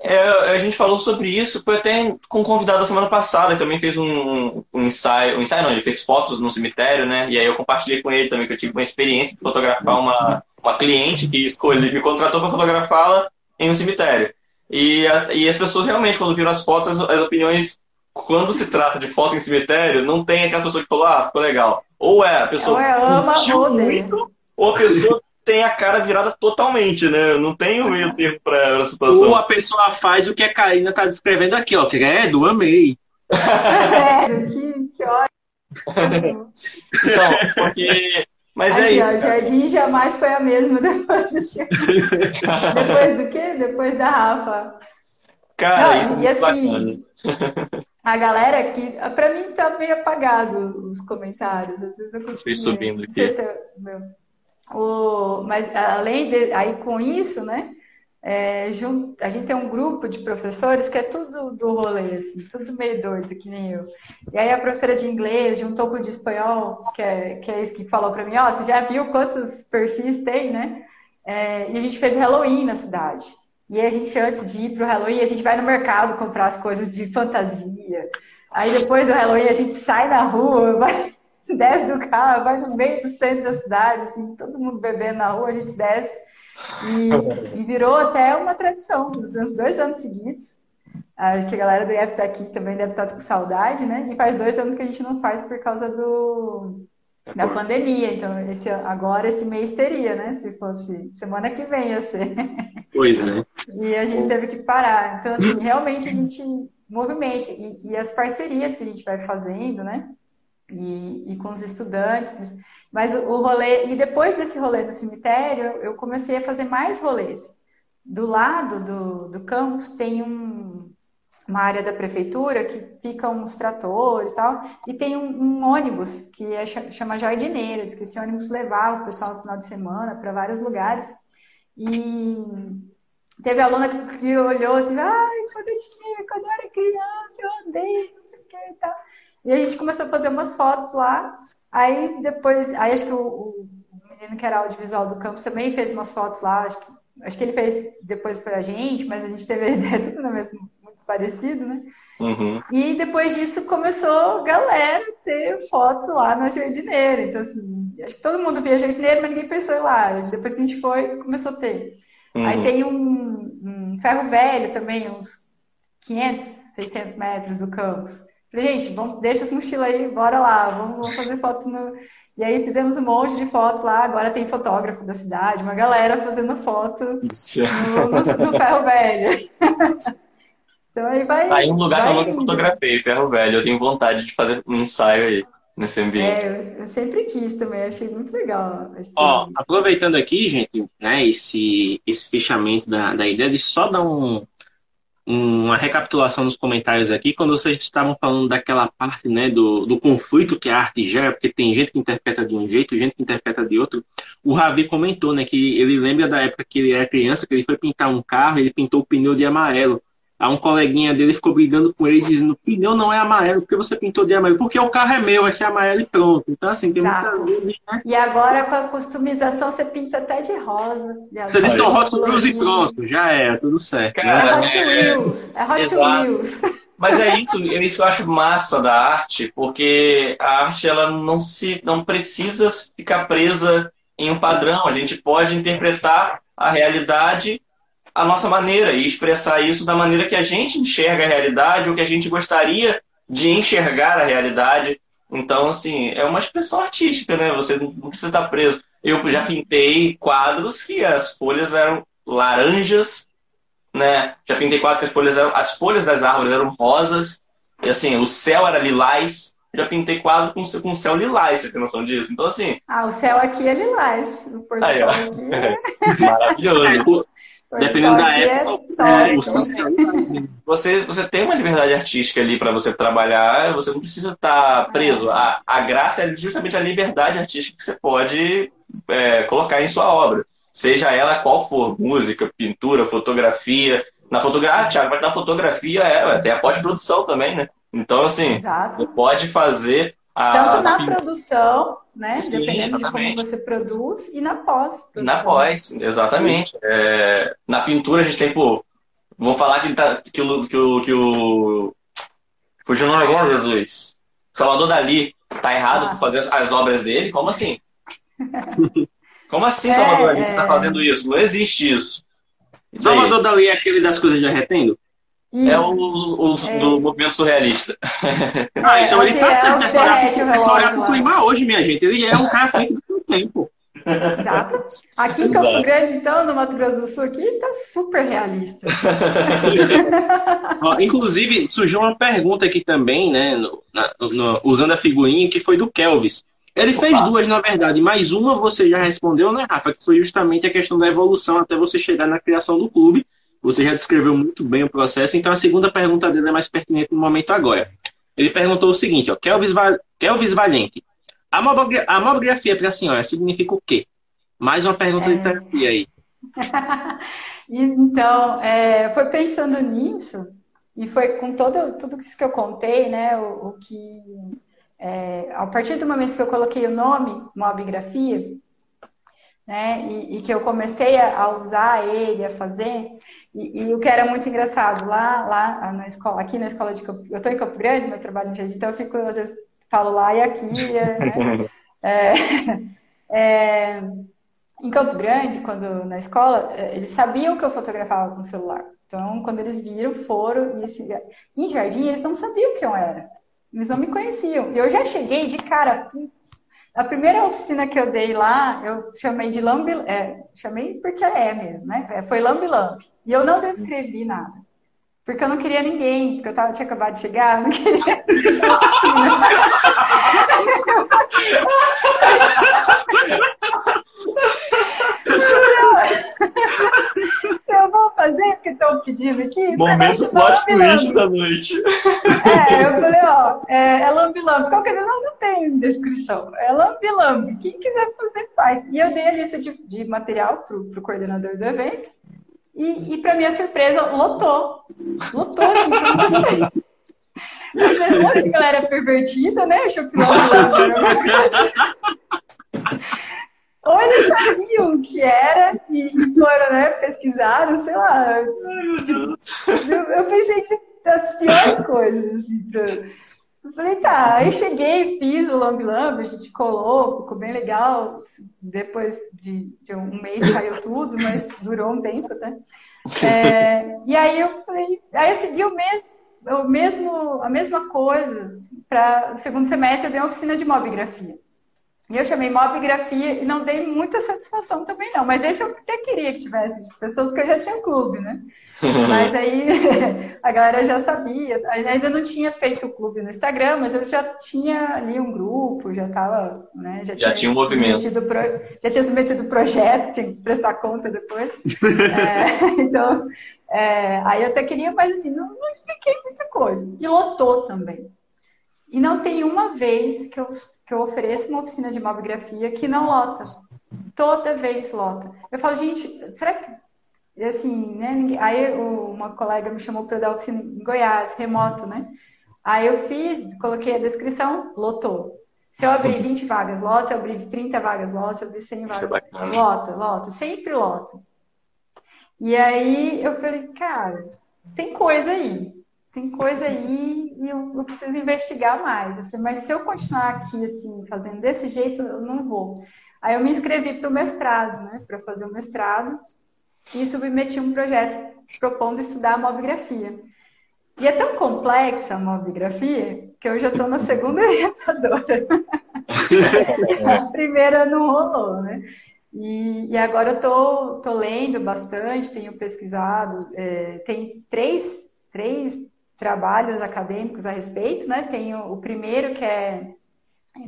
É, a gente falou sobre isso, foi até com um convidado da semana passada, que também fez um, um ensaio, um ensaio não, ele fez fotos no cemitério, né? E aí eu compartilhei com ele também, que eu tive uma experiência de fotografar uma, uma cliente que escolheu, me contratou para fotografá-la em um cemitério. E, a, e as pessoas realmente, quando viram as fotos, as, as, opiniões, quando se trata de foto em cemitério, não tem aquela pessoa que falou, ah, ficou legal. Ou é a pessoa ou é ama, muito, ou a pessoa tem a cara virada totalmente, né? Não tem o meio termo para a situação. Ou a pessoa faz o que a Karina está descrevendo aqui, ó. Credo, amei. Credo, que, que ótimo. Então, porque mas Aqui, é isso. Ó, o jardim jamais foi a mesma depois do Depois do quê? Depois da Rafa. Cara, Não, isso é e é assim, a galera aqui, pra mim tá meio apagado os comentários. Às vezes eu consigo. Fui subindo aqui. Se é meu. O, mas além de, aí com isso, né? É, a gente tem um grupo de professores que é tudo do rolê, assim, tudo meio doido, que nem eu. E aí a professora de inglês juntou com o de espanhol, que é, que é que falou para mim, ó, oh, você já viu quantos perfis tem, né? É, e a gente fez Halloween na cidade. E a gente, antes de ir pro Halloween, a gente vai no mercado comprar as coisas de fantasia. Aí depois do Halloween a gente sai na rua, vai, desce do carro, vai no meio do centro da cidade, assim, todo mundo bebendo na rua, a gente desce e, e virou até uma tradição, nos anos dois anos seguidos. Acho que a galera deve estar aqui também deve estar com saudade, né? E faz dois anos que a gente não faz por causa do, da pandemia. Então, esse, agora esse mês teria, né? Se fosse semana que vem ia ser. Pois, né? E a gente teve que parar. Então, assim, realmente a gente movimenta. E, e as parcerias que a gente vai fazendo, né? E, e com os estudantes. Mas o, rolê, e depois desse rolê no cemitério, eu comecei a fazer mais rolês. Do lado do, do campus tem um, uma área da prefeitura que fica uns tratores e tal, e tem um, um ônibus que é, chama Jardineira, diz que esse ônibus levava o pessoal no final de semana para vários lugares. E teve aluna que, que olhou assim, ai, quando eu, tinha, quando eu era criança, eu andei, não sei o que e tal. E a gente começou a fazer umas fotos lá. Aí depois, aí acho que o, o menino que era audiovisual do campus também fez umas fotos lá. Acho que, acho que ele fez depois pra gente, mas a gente teve a ideia tudo na mesma, muito parecido, né? Uhum. E depois disso começou a galera ter foto lá na jardineira. Então, assim, acho que todo mundo via jardineira, mas ninguém pensou lá. Depois que a gente foi, começou a ter. Uhum. Aí tem um, um ferro velho também, uns 500, 600 metros do campus. Falei, gente, vamos, deixa as mochilas aí, bora lá, vamos, vamos fazer foto no. E aí fizemos um monte de fotos lá, agora tem fotógrafo da cidade, uma galera fazendo foto no, no, no ferro velho. então aí vai. Aí um lugar que eu nunca fotografei, ferro velho. Eu tenho vontade de fazer um ensaio aí nesse ambiente. É, eu sempre quis também, achei muito legal. Ó, aproveitando aqui, gente, né, esse, esse fechamento da, da ideia de só dar um, uma recapitulação nos comentários aqui, quando vocês estavam falando daquela parte né, do, do conflito que a arte gera, porque tem gente que interpreta de um jeito, gente que interpreta de outro. O Ravi comentou né, que ele lembra da época que ele era criança, que ele foi pintar um carro, ele pintou o pneu de amarelo. Aí um coleguinha dele ficou brigando com ele, dizendo: o pneu não é amarelo, porque você pintou de amarelo? Porque o carro é meu, vai ser amarelo e pronto. Então, assim, tem Exato. muitas vezes. Né? E agora, com a customização, você pinta até de rosa. Você disse que é Hot Wheels e pronto, já é, tudo certo. Cara, é Hot Wheels. É Hot Exato. Wheels. Mas é isso, é isso que eu acho massa da arte, porque a arte ela não se não precisa ficar presa em um padrão. A gente pode interpretar a realidade a nossa maneira e expressar isso da maneira que a gente enxerga a realidade ou que a gente gostaria de enxergar a realidade. Então, assim, é uma expressão artística, né? Você não precisa estar preso. Eu já pintei quadros que as folhas eram laranjas, né? Já pintei quadros que as folhas eram, as folhas das árvores eram rosas, e assim, o céu era lilás. Já pintei quadro com, com céu lilás, você tem noção disso? Então, assim. Ah, o céu aqui é lilás. O porto aí, aqui é... Maravilhoso. Dependendo da é época, é, então, você, você tem uma liberdade artística ali para você trabalhar, você não precisa estar tá preso. A, a graça é justamente a liberdade artística que você pode é, colocar em sua obra. Seja ela qual for, música, pintura, fotografia. Na fotografia, ah, Thiago, mas na fotografia é, tem a pós-produção também, né? Então, assim, Exato. você pode fazer a... Tanto na produção, né? Sim, Dependendo exatamente. de como você produz, e na pós. Na pós, exatamente. É, na pintura a gente tem, pô. Vou falar que, tá, que, o, que o. Que o fugiu o nome agora, Jesus. Salvador Dali tá errado ah. por fazer as, as, obras dele? Como assim? Como assim, é, Salvador Dali, é... você tá fazendo isso? Não existe isso. Salvador. Dali é aquele das coisas derretendo? Isso. É o, o é. do movimento surrealista. Ah, então ele tá é certo. É só olhar, é só olhar pro clima hoje, minha gente. Ele é um cara feito do tempo. Exato. Aqui em Campo Exato. Grande, então, no Mato Grosso do Sul, aqui tá super realista. Inclusive, surgiu uma pergunta aqui também, né? No, na, no, usando a figurinha, que foi do Kelvis. Ele Opa. fez duas, na verdade, mas uma você já respondeu, né, Rafa? Que foi justamente a questão da evolução até você chegar na criação do clube. Você já descreveu muito bem o processo, então a segunda pergunta dele é mais pertinente no momento agora. Ele perguntou o seguinte, ó, Kelvis, Val Kelvis Valente, a mamografia para a senhora significa o quê? Mais uma pergunta é... de terapia aí. então, é, foi pensando nisso, e foi com todo, tudo isso que eu contei, né, o, o que... É, a partir do momento que eu coloquei o nome, mobigrafia, né, e, e que eu comecei a, a usar ele, a fazer, e, e, o que era muito engraçado, lá, lá na escola, aqui na escola de Campo, eu estou em Campo Grande, meu trabalho em Jardim, então eu fico, às vezes, falo lá e aqui. Né? é, é, em Campo Grande, quando na escola, é, eles sabiam que eu fotografava com o celular. Então, quando eles viram, foram. E esse, em Jardim, eles não sabiam quem eu era. Eles não me conheciam. E eu já cheguei de cara, a primeira oficina que eu dei lá, eu chamei de lambi, é, chamei porque é mesmo, né? É, foi lambi lambi. E eu não descrevi nada. Porque eu não queria ninguém, porque eu tava, tinha acabado de chegar, não queria. eu vou fazer porque estão pedindo aqui. Momento plot twist da noite. É, eu falei, ó, é, é lambi-lambi. Qualquer não, não tem descrição. É lambi-lambi. Quem quiser fazer, faz. E eu dei a lista de, de material pro, pro coordenador do evento. E, e para minha surpresa, lotou. Lotou, assim, que eu galera é pervertida, né? Achou que Ou eles sabiam o que era e foram, né, pesquisaram, sei lá. Ai, eu, eu, pensei que das piores coisas, assim, pra... Eu falei, tá, aí cheguei, fiz o lambi lambi, a gente colou, ficou bem legal. Depois de, de um mês saiu tudo, mas durou um tempo, né? É, e aí eu falei, aí eu segui o mesmo, o mesmo, a mesma coisa para o segundo semestre, eu dei uma oficina de mobigrafia. E eu chamei mobigrafia e não dei muita satisfação também, não. Mas esse eu até queria que tivesse de pessoas, porque eu já tinha clube, né? mas aí a galera já sabia. Ainda não tinha feito o clube no Instagram, mas eu já tinha ali um grupo, já estava, né? Já, já tinha, um movimento. Pro, já tinha submetido o projeto, tinha que prestar conta depois. é, então, é, aí eu até queria, mas assim, não, não expliquei muita coisa. E lotou também. E não tem uma vez que eu que eu ofereço uma oficina de mobigrafia que não lota. Toda vez lota. Eu falo, gente, será que. Assim, né? Aí uma colega me chamou para dar oficina em Goiás, remoto, né? Aí eu fiz, coloquei a descrição, lotou. Se eu abrir 20 vagas, lota. Se eu abrir 30 vagas, lota. Se eu abrir 100 vagas, é lota, lota. Sempre lota. E aí eu falei, cara, tem coisa aí tem coisa aí e eu, eu, preciso investigar mais. Eu falei, mas se eu continuar aqui, assim, fazendo desse jeito, eu não vou. Aí eu me inscrevi para o mestrado, né, para fazer o mestrado, e submeti um projeto propondo estudar a mobigrafia. E é tão complexa a mobigrafia que eu já estou na segunda orientadora. a primeira não rolou, né? E, e, agora eu tô, tô lendo bastante, tenho pesquisado, é, tem três, três trabalhos acadêmicos a respeito, né? Tem o, o primeiro que é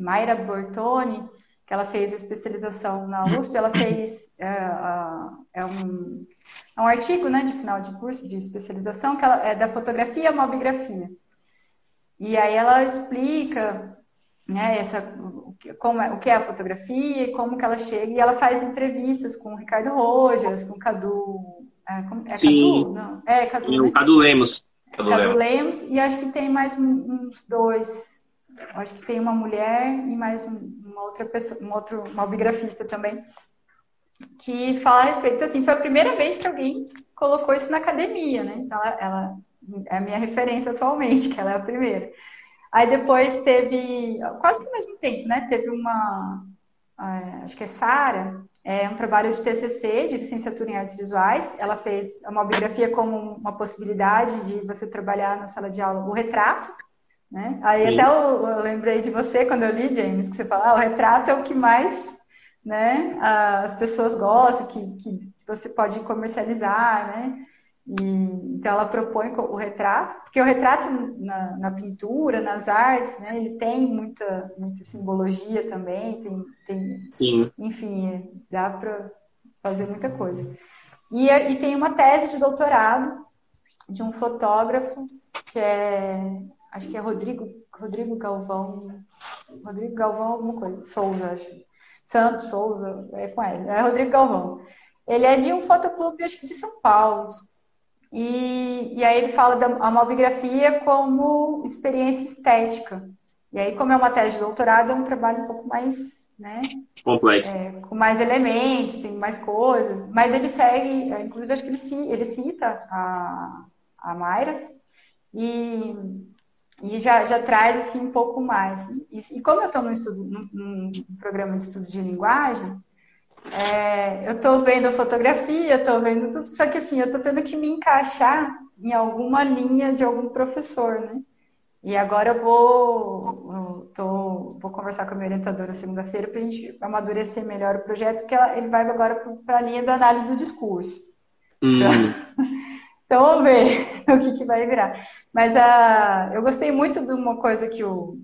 Mayra Bortoni, que ela fez especialização na USP, ela fez é, é, um, é um artigo né, de final de curso de especialização que ela, é da fotografia à mobigrafia. E aí ela explica né, essa, como é, o que é a fotografia, como que ela chega, e ela faz entrevistas com o Ricardo Rojas, com o Cadu. É, é Sim. Cadu? Não. É, Cadu. O né? Cadu Lemos. Cadu Lemos, e acho que tem mais uns dois. Acho que tem uma mulher e mais uma outra pessoa, um outro mobigrafista também, que fala a respeito. Assim, foi a primeira vez que alguém colocou isso na academia, né? Então, ela, ela é a minha referência atualmente, que ela é a primeira. Aí depois teve, quase que ao mesmo tempo, né? Teve uma, acho que é Sara, é um trabalho de TCC, de licenciatura em artes visuais. Ela fez a mobigrafia como uma possibilidade de você trabalhar na sala de aula o retrato. Né? Aí Sim. até eu, eu, lembrei de você quando eu li, James, que você falou, ah, o retrato é o que mais né, as pessoas gostam, que, que você pode comercializar, né? E, então ela propõe o retrato, porque o retrato na, na, pintura, nas artes, né, ele tem muita, muita simbologia também, tem, tem Sim. enfim, dá para fazer muita coisa. E, e tem uma tese de doutorado de um fotógrafo que é, acho que é Rodrigo, Rodrigo Galvão, Rodrigo Galvão alguma coisa, Souza, acho. Santos Souza, é com essa, é Rodrigo Galvão. Ele é de um fotoclube, acho que de São Paulo. E, e aí ele fala da mobigrafia como experiência estética. E aí, como é uma tese de doutorado, é um trabalho um pouco mais né? Complexo. É, com mais elementos, tem mais coisas. Mas ele segue, é, inclusive acho que ele, ele cita a, a Mayra e, e já, já traz assim um pouco mais. E, e como eu estou num, num programa de estudos de linguagem, é, eu estou vendo fotografia, estou vendo tudo, só que assim, eu estou tendo que me encaixar em alguma linha de algum professor, né? E agora eu vou, eu tô, vou conversar com a minha orientadora segunda-feira para a gente amadurecer melhor o projeto, porque ela, ele vai agora para a linha da análise do discurso. Hum. Então, então, vamos ver o que, que vai virar. Mas uh, eu gostei muito de uma coisa que o,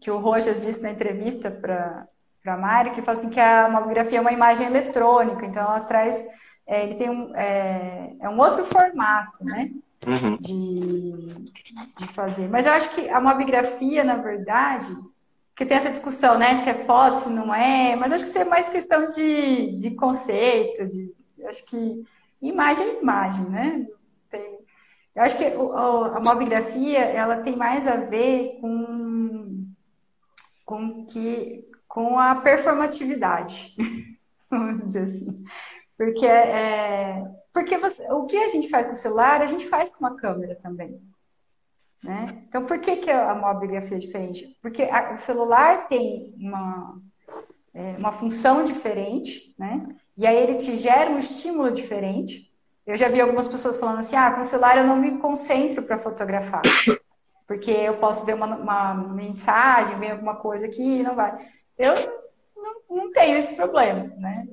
que o Rojas disse na entrevista para a Mari, que fala assim que a mamografia é uma imagem eletrônica, então ela traz, é, ele tem um, é, é um outro formato, né? Uhum. De, de fazer. Mas eu acho que a mamografia, na verdade, que tem essa discussão, né? Se é foto, se não é, mas acho que isso é mais questão de, de conceito, de acho que imagem é imagem, né? Tem, eu acho que a mamografia ela tem mais a ver com, com, que, com a performatividade, vamos dizer assim. Porque, é, porque você, o que a gente faz com o celular, a gente faz com uma câmera também. Né? Então, por que, que a mamografia é diferente? Porque a, o celular tem uma, é, uma função diferente, né? E aí ele te gera um estímulo diferente. Eu já vi algumas pessoas falando assim: ah, com o celular eu não me concentro para fotografar. Porque eu posso ver uma, uma, mensagem, ver alguma coisa aqui e não vai. Eu não, não tenho esse problema, né?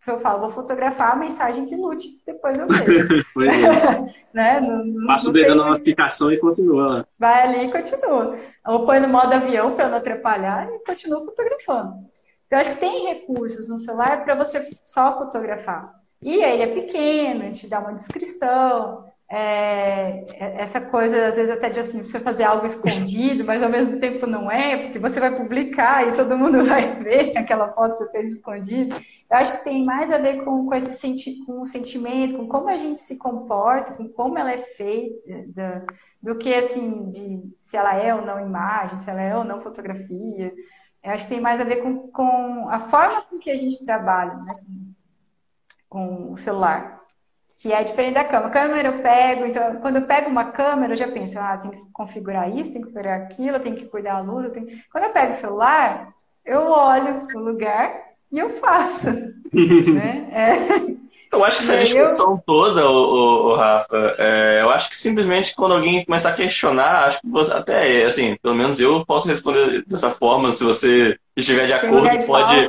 Se eu falo, vou fotografar a mensagem que lute, depois eu vejo. é. né? Não, Passa o dedo na notificação e continua. Vai ali e continua. Ou põe no modo avião para não atrapalhar e continua fotografando. Então, acho que tem recursos no celular para você só fotografar. E aí ele é pequeno, a gente dá uma descrição, é, é, essa coisa, às vezes, até de assim, você fazer algo escondido, mas ao mesmo tempo não é, porque você vai publicar e todo mundo vai ver aquela foto que você fez escondido. Eu acho que tem mais a ver com, com esse senti com o sentimento, com como a gente se comporta, com como ela é feita, do que assim, de se ela é ou não imagem, se ela é ou não fotografia. Eu acho que tem mais a ver com, com a forma com que a gente trabalha né? com o celular que é diferente da câmera. Câmera eu pego, então quando eu pego uma câmera, eu já penso, ah, tem que configurar isso, tem que configurar aquilo, eu tenho que cuidar da luz. Tenho... Quando eu pego o celular, eu olho o lugar e eu faço. né? é. Eu acho que essa discussão eu... toda, o, o, Rafa, é, eu acho que simplesmente quando alguém começar a questionar, acho que você, até, assim, pelo menos eu posso responder dessa forma, se você estiver de acordo, de pode,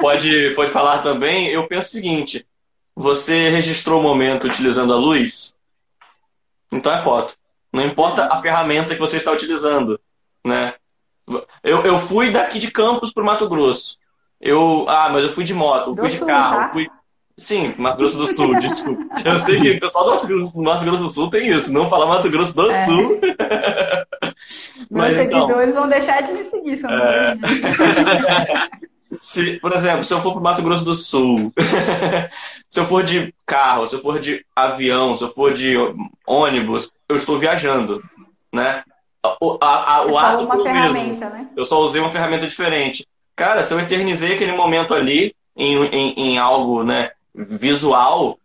pode, pode falar também. Eu penso o seguinte, você registrou o momento utilizando a luz? Então é foto. Não importa a ferramenta que você está utilizando, né? Eu, eu fui daqui de Campos para o Mato Grosso. Eu, ah, mas eu fui de moto, fui de carro, tá? fui. Sim, Mato Grosso do Sul, desculpa. Eu sei que o pessoal do Mato Grosso, do Mato Grosso do Sul tem isso, não falar Mato Grosso do é. Sul. Meus mas, então seguidores vão deixar de me seguir, se eu não é... se, por exemplo, se eu for para o Mato Grosso do Sul, se eu for de carro, se eu for de avião, se eu for de ônibus, eu estou viajando, né? O, a, a, o ato uma ferramenta, né? Eu só usei uma ferramenta diferente. Cara, se eu eternizei aquele momento ali em, em, em algo né, visual,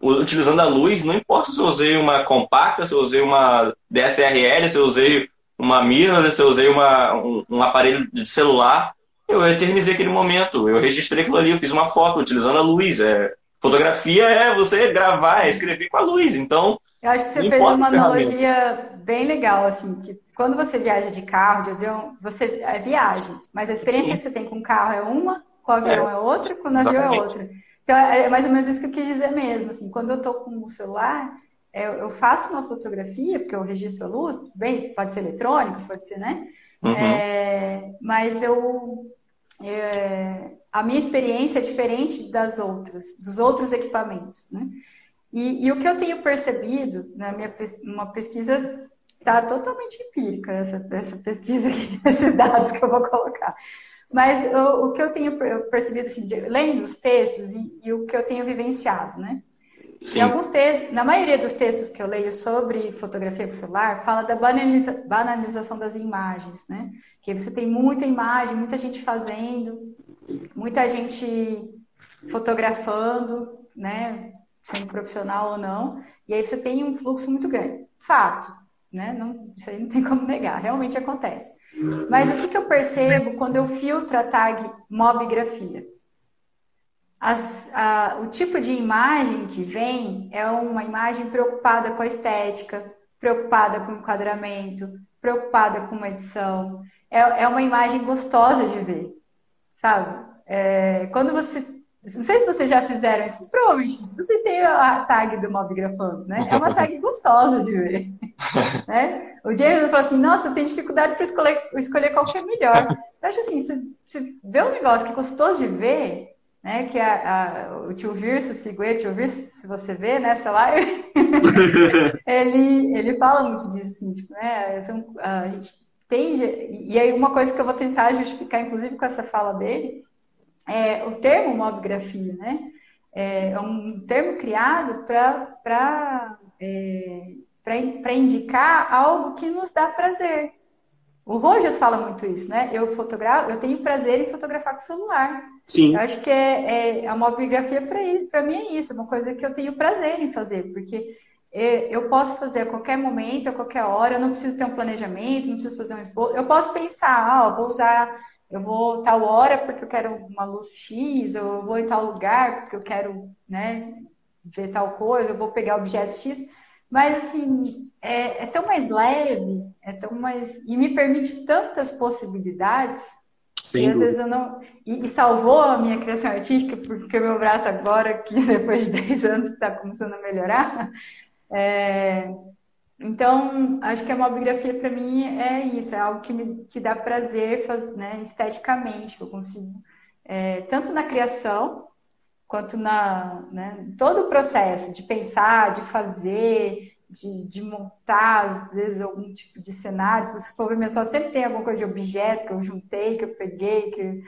utilizando a luz, não importa se eu usei uma compacta, se eu usei uma DSLR, se eu usei uma mirrorless, se eu usei uma, um, um aparelho de celular, eu eternizei aquele momento, eu registrei aquilo ali, eu fiz uma foto utilizando a luz. É, fotografia é você gravar, é escrever com a luz. Então. Eu acho que você fez uma analogia bem legal, assim, que quando você viaja de carro, de avião, você é viagem, mas a experiência Sim. que você tem com o carro é uma, com o avião é, é outra, com o navio é outra. Então é mais ou menos isso que eu quis dizer mesmo, assim, quando eu estou com o celular, eu faço uma fotografia, porque eu registro a luz, bem, pode ser eletrônico, pode ser, né? Uhum. É, mas eu é, a minha experiência é diferente das outras, dos outros equipamentos, né? E, e o que eu tenho percebido na minha uma pesquisa está totalmente empírica essa, essa pesquisa aqui, esses dados que eu vou colocar. Mas o, o que eu tenho percebido, assim, de, lendo os textos e, e, o que eu tenho vivenciado, né? Sim. Em alguns textos, na maioria dos textos que eu leio sobre fotografia com celular, fala da banaliza, banalização das imagens, né? Que você tem muita imagem, muita gente fazendo, muita gente fotografando, né? Sendo profissional ou não, e aí você tem um fluxo muito grande. Fato, né? Não, isso aí não tem como negar, realmente acontece. Mas o que, que eu percebo quando eu filtro a tag mobigrafia? As, a, o tipo de imagem que vem é uma imagem preocupada com a estética, preocupada com o enquadramento, preocupada com uma edição. É, é uma imagem gostosa de ver, sabe? É, quando você não sei se vocês já fizeram isso, provavelmente vocês têm a tag do Mobgrafando, né? É uma tag gostosa de ver. né? O James falou assim: Nossa, eu tenho dificuldade para escolher, escolher qual que é melhor. Eu acho assim: você, você vê um negócio que é gostoso de ver, né? Que a, a, o tio Virso, Sigue, tio Virso, se você vê nessa live, ele, ele fala muito disso, assim, tipo, né? A gente tem. E aí, uma coisa que eu vou tentar justificar, inclusive com essa fala dele é, o termo mobigrafia, né? É, é um termo criado para é, indicar algo que nos dá prazer. O Rogers fala muito isso, né? Eu fotografo, eu tenho prazer em fotografar com celular. Sim. Eu acho que é, é a mobigrafia para isso, para mim é isso, é uma coisa que eu tenho prazer em fazer, porque é, eu posso fazer a qualquer momento, a qualquer hora, eu não preciso ter um planejamento, não preciso fazer um esboço. Eu posso pensar, ah, vou usar eu vou tal hora porque eu quero uma luz X, ou eu vou em tal lugar porque eu quero, né, ver tal coisa, eu vou pegar objeto X. Mas, assim, é, é tão mais leve, é tão mais... E me permite tantas possibilidades Sem às vezes eu não. E, e, salvou a minha criação artística, porque meu braço agora, que depois de 10 anos que está começando a melhorar, é, então, acho que a mobigrafia para mim é isso, é algo que me que dá prazer né, esteticamente, eu consigo, é, tanto na criação, quanto na né, todo o processo de pensar, de fazer, de, de, montar, às vezes, algum tipo de cenário. Se você for ver minha só sempre tem alguma coisa de objeto que eu juntei, que eu peguei, que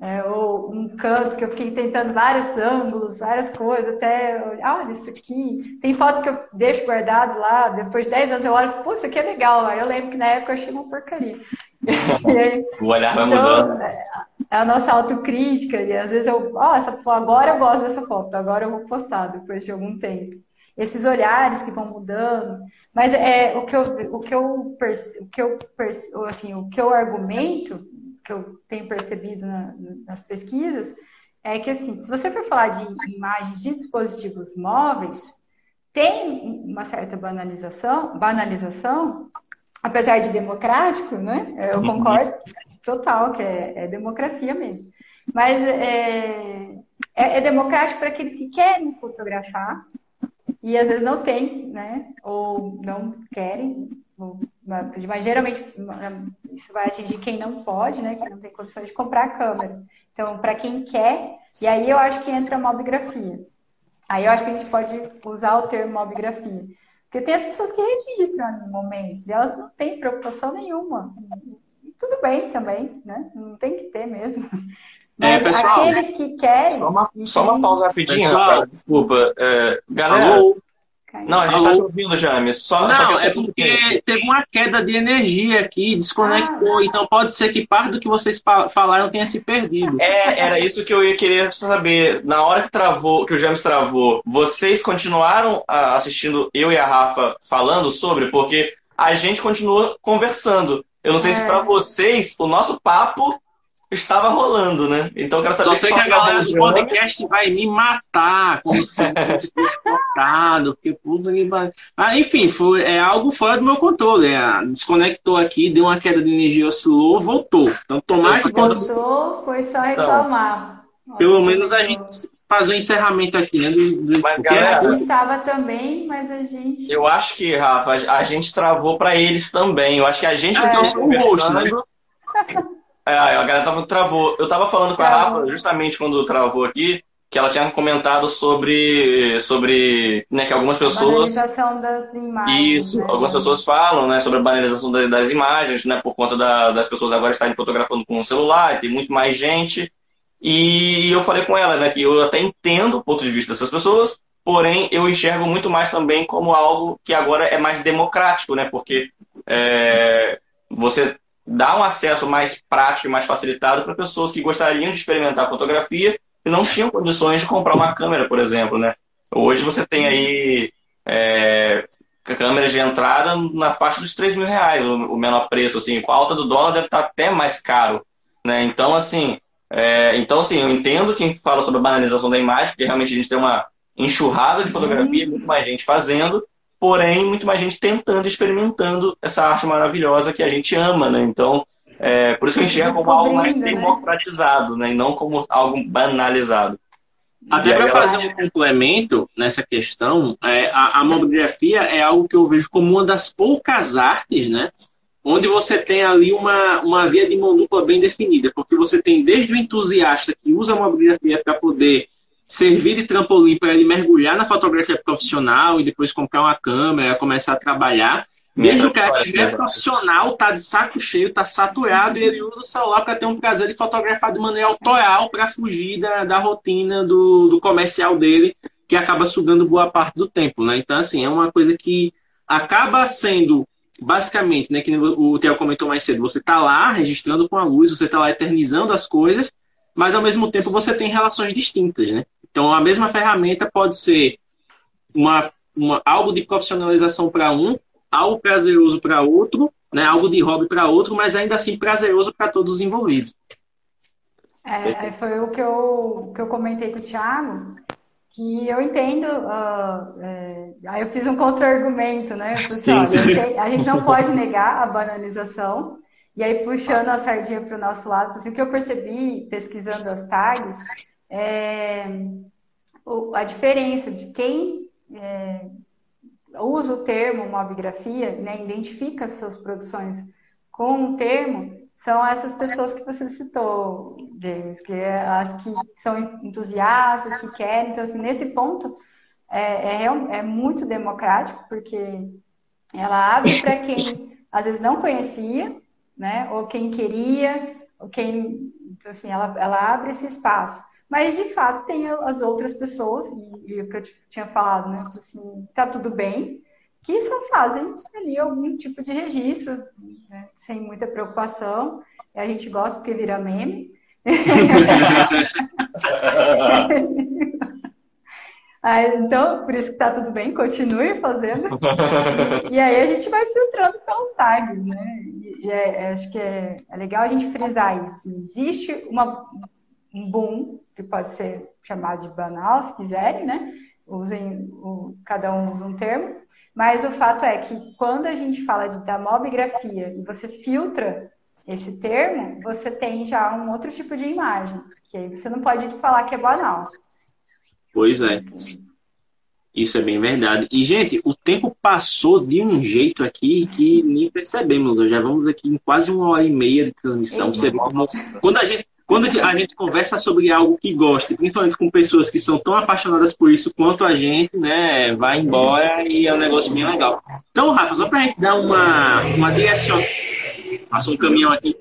é, ou um canto que eu fiquei tentando vários ângulos, várias coisas, até, olha isso aqui. Tem foto que eu deixo guardado lá, depois de 10 anos eu olho e pô, isso aqui é legal. Aí eu lembro que na época eu achei uma porcaria. O olhar vai então, mudando. É a nossa autocrítica, e às vezes eu, ó, oh, agora eu gosto dessa foto, agora eu vou postar depois de algum tempo. Esses olhares que vão mudando, mas é o que eu, o que eu, o que eu, assim, o que eu argumento que eu tenho percebido na, nas pesquisas é que, assim, se você for falar de imagens de dispositivos móveis, tem uma certa banalização, banalização apesar de democrático, né? Eu uhum. concordo total que é, é democracia mesmo. Mas é, é, é democrático para aqueles que querem fotografar e às vezes não tem, né? Ou não querem, mas geralmente isso vai atingir quem não pode, né? Quem não tem condições de comprar a câmera. Então, para quem quer, e aí eu acho que entra a mobigrafia. Aí eu acho que a gente pode usar o termo mobigrafia. Porque tem as pessoas que registram momentos e elas não têm preocupação nenhuma. Tudo bem também, né? Não tem que ter mesmo. É, Mas é, pessoal, aqueles que querem. Só uma, só uma pausa rapidinho, pessoal, desculpa. É, galera, Alô? Não, a gente está te ouvindo, James. Só, não, só é porque teve uma queda de energia aqui, desconectou. Ah. Então pode ser que parte do que vocês falaram tenha se perdido. É, era isso que eu ia querer saber. Na hora que travou, que o James travou, vocês continuaram ah, assistindo eu e a Rafa falando sobre? Porque a gente continua conversando. Eu não sei é. se para vocês o nosso papo estava rolando, né? Então eu quero saber Só sei que a galera do podcast vai me matar esse cortado, porque puta que ah, enfim, foi é algo fora do meu controle. É, desconectou aqui, deu uma queda de energia, oscilou, voltou. Então tomar que quando voltou, foi só reclamar. Então, pelo menos a gente fazer o um encerramento aqui, né? Do, do... Mas galera, a gente estava também, mas a gente. Eu acho que, Rafa, a gente travou para eles também. Eu acho que a gente é, não tem o né? É, a galera tava, travou. Eu tava falando com a Rafa, justamente quando travou aqui, que ela tinha comentado sobre, sobre né, que algumas pessoas. Banalização das imagens. Isso, né? algumas pessoas falam né, sobre a banalização das, das imagens, né, por conta da, das pessoas agora estarem fotografando com o celular, tem muito mais gente. E eu falei com ela né, que eu até entendo o ponto de vista dessas pessoas, porém eu enxergo muito mais também como algo que agora é mais democrático, né, porque é, você dá um acesso mais prático e mais facilitado para pessoas que gostariam de experimentar fotografia e não tinham condições de comprar uma câmera, por exemplo, né? Hoje você tem aí é, câmeras de entrada na faixa dos 3 mil reais, o, menor preço, assim, com a alta do dólar deve estar até mais caro, né? Então, assim, é, então, assim, eu entendo quem fala sobre a banalização da imagem, porque realmente a gente tem uma enxurrada de fotografia, uhum. muito mais gente fazendo, porém muito mais gente tentando, experimentando essa arte maravilhosa que a gente ama, né? Então, é, por isso que eu enxergo como algo mais né? democratizado, né? E não como algo banalizado. Até para fazer um complemento nessa questão, é, a, a mobigrafia é algo que eu vejo como uma das poucas artes, né? Onde você tem ali uma, uma via de mão dupla bem definida, porque você tem desde o entusiasta que usa a mobigrafia para poder servir de trampolim para ele mergulhar na fotografia profissional e depois comprar uma câmera, começar a trabalhar, Desde o cara que é profissional, tá de saco cheio, tá saturado, e ele usa o celular para ter um prazer de fotografar de maneira autoral para fugir da, da rotina do, do comercial dele, que acaba sugando boa parte do tempo, né? Então, assim, é uma coisa que acaba sendo, basicamente, né, que o Theo comentou mais cedo, você tá lá registrando com a luz, você tá lá eternizando as coisas, mas ao mesmo tempo você tem relações distintas, né? Então, a mesma ferramenta pode ser uma, uma algo de profissionalização para um, algo prazeroso para outro, né, algo de hobby para outro, mas ainda assim prazeroso para todos os envolvidos. É, foi o que eu, que eu comentei com o Thiago, que eu entendo. Uh, é, aí eu fiz um contra-argumento, né? Assim, sim, sim. a gente não pode negar a banalização. E aí, puxando a sardinha para o nosso lado, assim, o que eu percebi pesquisando as tags é a diferença de quem é, usa o termo mobigrafia, né, identifica suas produções com o termo, são essas pessoas que você citou, James, que é as que são entusiastas, que querem. Então, assim, nesse ponto, é, é, é muito democrático, porque ela abre para quem às vezes não conhecia, né, ou quem queria, ou quem, então, assim, ela, ela abre esse espaço. Mas, de fato, tem as outras pessoas, e, o que eu tinha falado, né? Assim, tá tudo bem, que só fazem ali algum tipo de registro, né? sem muita preocupação. E a gente gosta porque vira meme. então, por isso que tá tudo bem, continue fazendo. E, aí a gente vai filtrando pelos tags, né? E, é, acho que é, é, legal a gente frisar isso. Assim, existe uma, um boom, que pode ser chamado de banal, se quiserem, né? Usem, o, cada um usa um termo. Mas o fato é que quando a gente fala de damobigrafia e você filtra esse termo, você tem já um outro tipo de imagem. Que aí você não pode falar que é banal. Pois é. Isso é bem verdade. E, gente, o tempo passou de um jeito aqui que nem percebemos. Já vamos aqui em quase uma hora e meia de transmissão. Você quando a gente quando a gente conversa sobre algo que gosta, principalmente com pessoas que são tão apaixonadas por isso quanto a gente, né, vai embora e é um negócio bem legal. Então, Rafa, só para a gente dar uma, uma direção. Passou um caminhão aqui.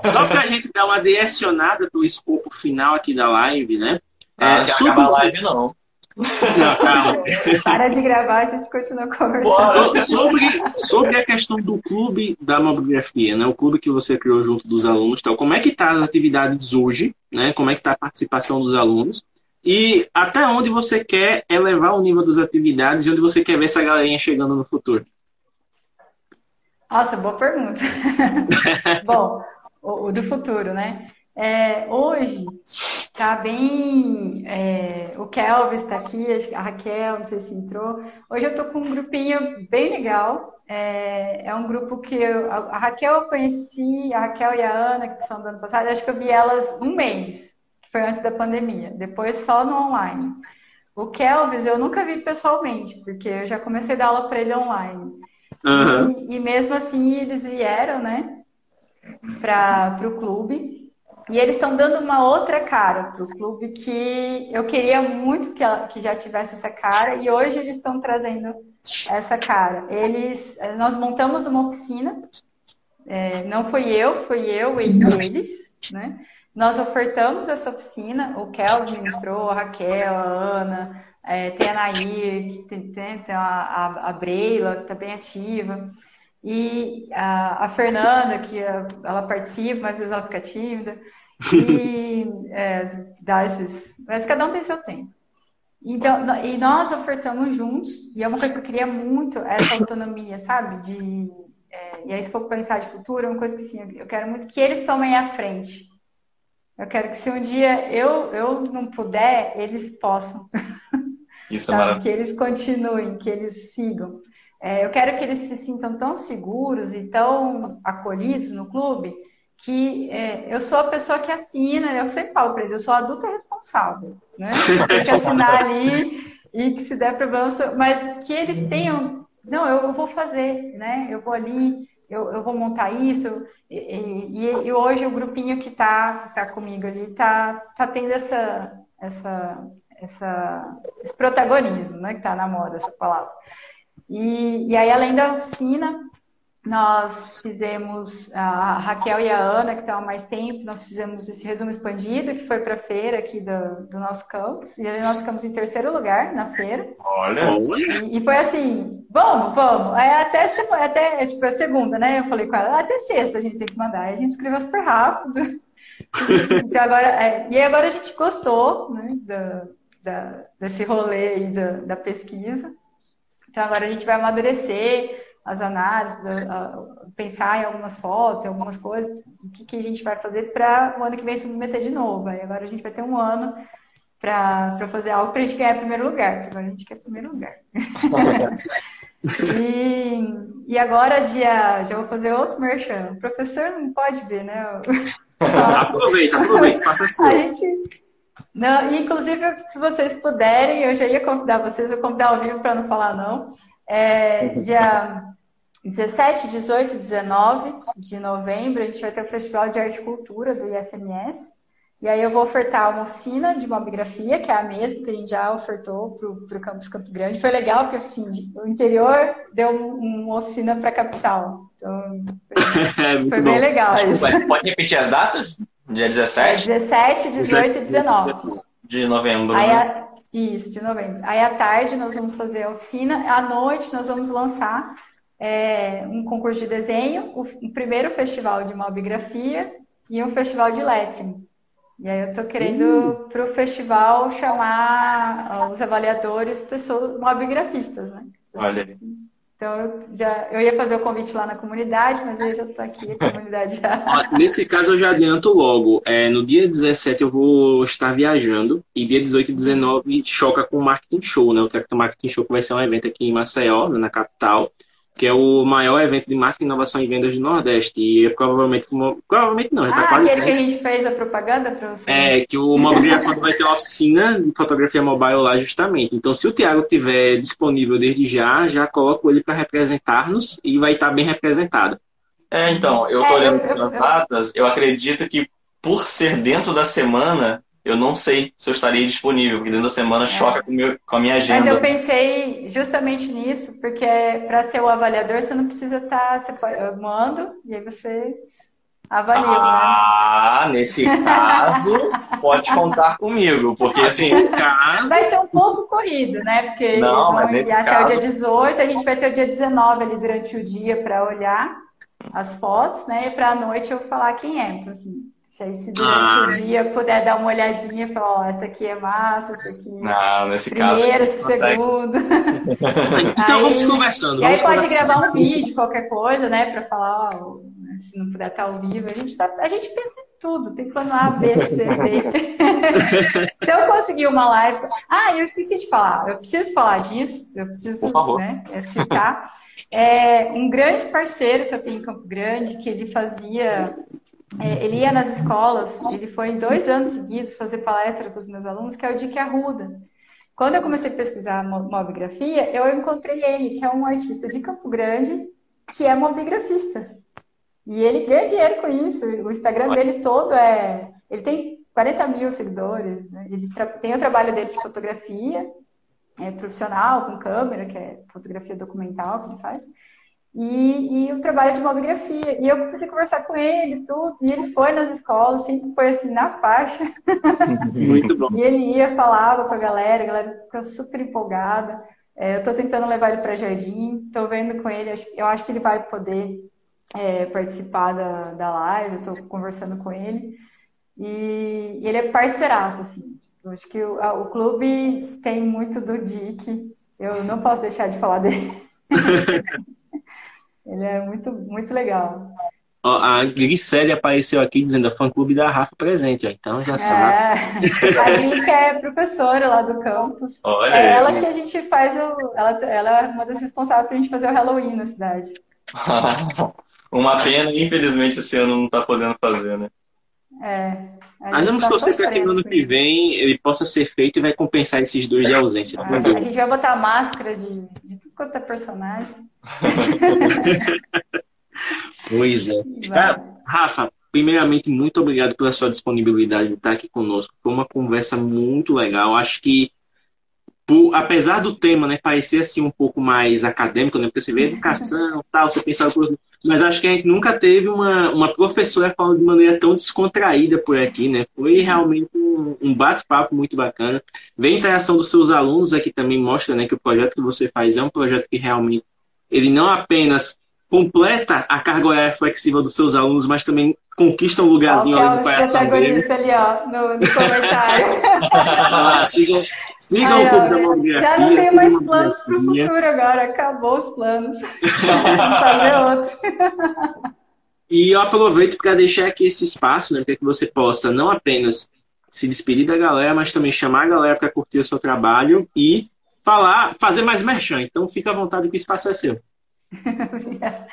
Só para a gente dar uma direcionada para o escopo final aqui da live, né? Ah, é, sobre... a live não. Não, calma. Para de gravar, a gente continua conversando. sobre, sobre a questão do clube da mobigrafia, né? O clube que você criou junto dos alunos, tal. Como é que tá as atividades hoje, né? Como é que tá a participação dos alunos? E até onde você quer elevar o nível das atividades e onde você quer ver essa galerinha chegando no futuro? Nossa, boa pergunta. Bom, o, o, do futuro, né? É, hoje, Tá bem. É, o Kelvis está aqui, a Raquel, não sei se entrou. Hoje eu tô com um grupinho bem legal. É, é um grupo que eu, a Raquel eu conheci, a Raquel e a Ana, que são do ano passado, acho que eu vi elas um mês, que foi antes da pandemia, depois só no online. O Kelvis eu nunca vi pessoalmente, porque eu já comecei a dar aula para ele online. Uhum. E, e mesmo assim eles vieram, né, para o clube. E eles estão dando uma outra cara para o clube que eu queria muito que, ela, que já tivesse essa cara e hoje eles estão trazendo essa cara. Eles, eh, nós montamos uma oficina, é, não foi eu, foi eu e eles, né? Nós ofertamos essa oficina, o Kelvin ministrou, a Raquel, a Ana, é, tem a Nair, tem, tem, tem a, a, a Breila, que está bem ativa. E a, a Fernanda, que ela participa, mas às vezes ela fica tímida. E é, dá esses. Mas cada um tem seu tempo. Então, e nós ofertamos juntos, e é uma coisa que eu queria muito, essa autonomia, sabe? De, é, e aí, se for pensar de futuro, é uma coisa que sim, eu quero muito que eles tomem a frente. Eu quero que se um dia eu, eu não puder, eles possam. Isso é maravilhoso. Que eles continuem, que eles sigam. É, eu quero que eles se sintam tão seguros e tão acolhidos no clube que é, eu sou a pessoa que assina, eu sempre falo para eles, eu sou adulta responsável, né? Tem que assinar ali e que se der problema, mas que eles tenham, não, eu vou fazer, né? Eu vou ali, eu, eu vou montar isso, e, e, e hoje o grupinho que está tá comigo ali está tá tendo essa, essa, essa, esse protagonismo, né? Que está na moda essa palavra. E, e aí, além da oficina, nós fizemos, a Raquel e a Ana, que estão há mais tempo, nós fizemos esse resumo expandido, que foi para a feira aqui do, do, nosso campus, e nós ficamos em terceiro lugar na feira. Olha! E, e foi assim, vamos, vamos. Aí até, até tipo, a segunda, né? Eu falei com ela, até sexta a gente tem que mandar. Aí a gente escreveu super rápido. então agora, é, e agora a gente gostou né, da, da, desse rolê aí da, da pesquisa. Então agora a gente vai amadurecer as análises, a, a, pensar em algumas fotos, em algumas coisas, o que, que a gente vai fazer para o ano que vem submeter de novo. Aí agora a gente vai ter um ano para fazer algo para a gente ganhar primeiro lugar, porque agora a gente quer primeiro lugar. e, e agora, dia, já vou fazer outro merchan. O professor não pode ver, né? aproveita, aproveita, passa assim. A gente. Não, inclusive, se vocês puderem, eu já ia convidar vocês, eu convidar ao vivo para não falar não. É, dia 17, 18 19 de novembro, a gente vai ter o Festival de Arte e Cultura do IFMS. E aí eu vou ofertar uma oficina de mobigrafia, que é a mesma que a gente já ofertou para o campus Campo Grande. Foi legal, porque assim, o interior deu uma oficina para a capital. Então, foi, é, foi bem legal. Desculpa, isso. pode repetir as datas? Dia 17? 17, 18 e 19. De novembro. Aí, a... Isso, de novembro. Aí à tarde nós vamos fazer a oficina, à noite nós vamos lançar é, um concurso de desenho, o, o, primeiro festival de mobigrafia e um festival de lettering. E aí eu estou querendo uh. para o festival chamar os avaliadores pessoas mobigrafistas, né? Olha. Então eu já eu ia fazer o convite lá na comunidade, mas eu já estou aqui, a comunidade já. Nesse caso eu já adianto logo. É, no dia 17 eu vou estar viajando e dia 18 e 19 choca com o Marketing Show, né? O Tecto Marketing Show que vai ser um evento aqui em Maceió, na capital que é o maior evento de marketing, inovação e vendas do Nordeste. E provavelmente, como, provavelmente não, já tá ah, quase aquele que a gente fez a propaganda para você. É, que o Mobile vai ter uma oficina de fotografia mobile lá justamente. Então, se o Tiago tiver disponível desde já, já coloco ele para representar-nos e vai estar bem representado. É, então, eu tô é, olhando as datas, eu acredito que por ser dentro da semana, eu não sei se eu estaria disponível, porque dentro da semana é. choca com, meu, com, a minha agenda. Mas eu pensei justamente nisso, porque para ser o avaliador você não precisa estar. Tá, você pode, eu mando e aí você avalia. Né? Ah, né? nesse caso, pode contar comigo, porque assim. Caso... Vai ser um pouco corrido, né? Porque não, eles vão até o dia 18, a gente vai ter o dia 19 ali durante o dia para olhar as fotos, né? E para a noite eu falar quem é. Então, assim, se aí se durante ah. o dia puder dar uma olhadinha e falar, ó, essa aqui é massa, essa aqui não, nesse primeiro, caso, esse segundo. então aí, vamos conversando. E aí pode gravar um vídeo, qualquer coisa, né? Pra falar, ó, se não puder estar ao vivo, a gente, tá, a gente pensa em tudo, tem plano A, B, C, D. se eu conseguir uma live. Ah, eu esqueci de falar, eu preciso falar disso, eu preciso né, citar. É, um grande parceiro que eu tenho em Campo Grande, que ele fazia é, ele ia nas escolas, ele foi em dois anos seguidos fazer palestra com os meus alunos, que é o Dick Arruda. Quando eu comecei a pesquisar mobigrafia, eu encontrei ele, que é um artista de Campo Grande, que é mobigrafista. E ele ganha dinheiro com isso. O Instagram dele todo é. Ele tem 40 mil seguidores. Né? Ele tem o trabalho dele de fotografia é, profissional, com câmera, que é fotografia documental que ele faz e, e o trabalho de mobigrafia. E eu comecei a conversar com ele tudo, e ele foi nas escolas, sempre foi assim, na faixa. Muito bom. e ele ia, falava com a galera, a galera ficou super empolgada. É, eu estou tentando levar ele para Jardim, estou vendo com ele, eu acho que ele vai poder é, participar da, da live, estou conversando com ele. E, e, ele é parceiraço, assim. Eu acho que o, a, o clube tem muito do Dick, eu não posso deixar de falar dele. Ele é muito, muito legal. Ó, a Grissélia apareceu aqui dizendo a fã-clube da Rafa presente, ó. então já é, sabe. A Drica é professora lá do campus. Olha é ela que a gente faz o. Ela, ela é uma das responsáveis para a gente fazer o Halloween na cidade. Uma pena, infelizmente, esse ano não está podendo fazer, né? É. Mas vamos tá torcer para que no ano que vem ele possa ser feito e vai compensar esses dois de ausência. Ah, a gente vai botar máscara de, de tudo quanto é personagem. pois é. Cara, Rafa, primeiramente, muito obrigado pela sua disponibilidade de estar aqui conosco. Foi uma conversa muito legal. Acho que, por, apesar do tema né, parecer assim um pouco mais acadêmico, né, porque você vê educação tal, você pensa coisa, mas acho que a gente nunca teve uma, uma professora falando de maneira tão descontraída por aqui, né? Foi realmente um, um bate-papo muito bacana. Ver a interação dos seus alunos aqui também mostra né, que o projeto que você faz é um projeto que realmente ele não apenas completa a carga horária flexível dos seus alunos, mas também conquista um lugarzinho ali no coração deles. ali, ó, no, no comentário. ah, sigam sigam Ai, o Mobigrafia. Já não tenho mais planos para o futuro agora, acabou os planos. Vamos fazer outro. E eu aproveito para deixar aqui esse espaço, né, para que você possa não apenas se despedir da galera, mas também chamar a galera para curtir o seu trabalho e falar, fazer mais merchan. Então fica à vontade que o espaço é seu.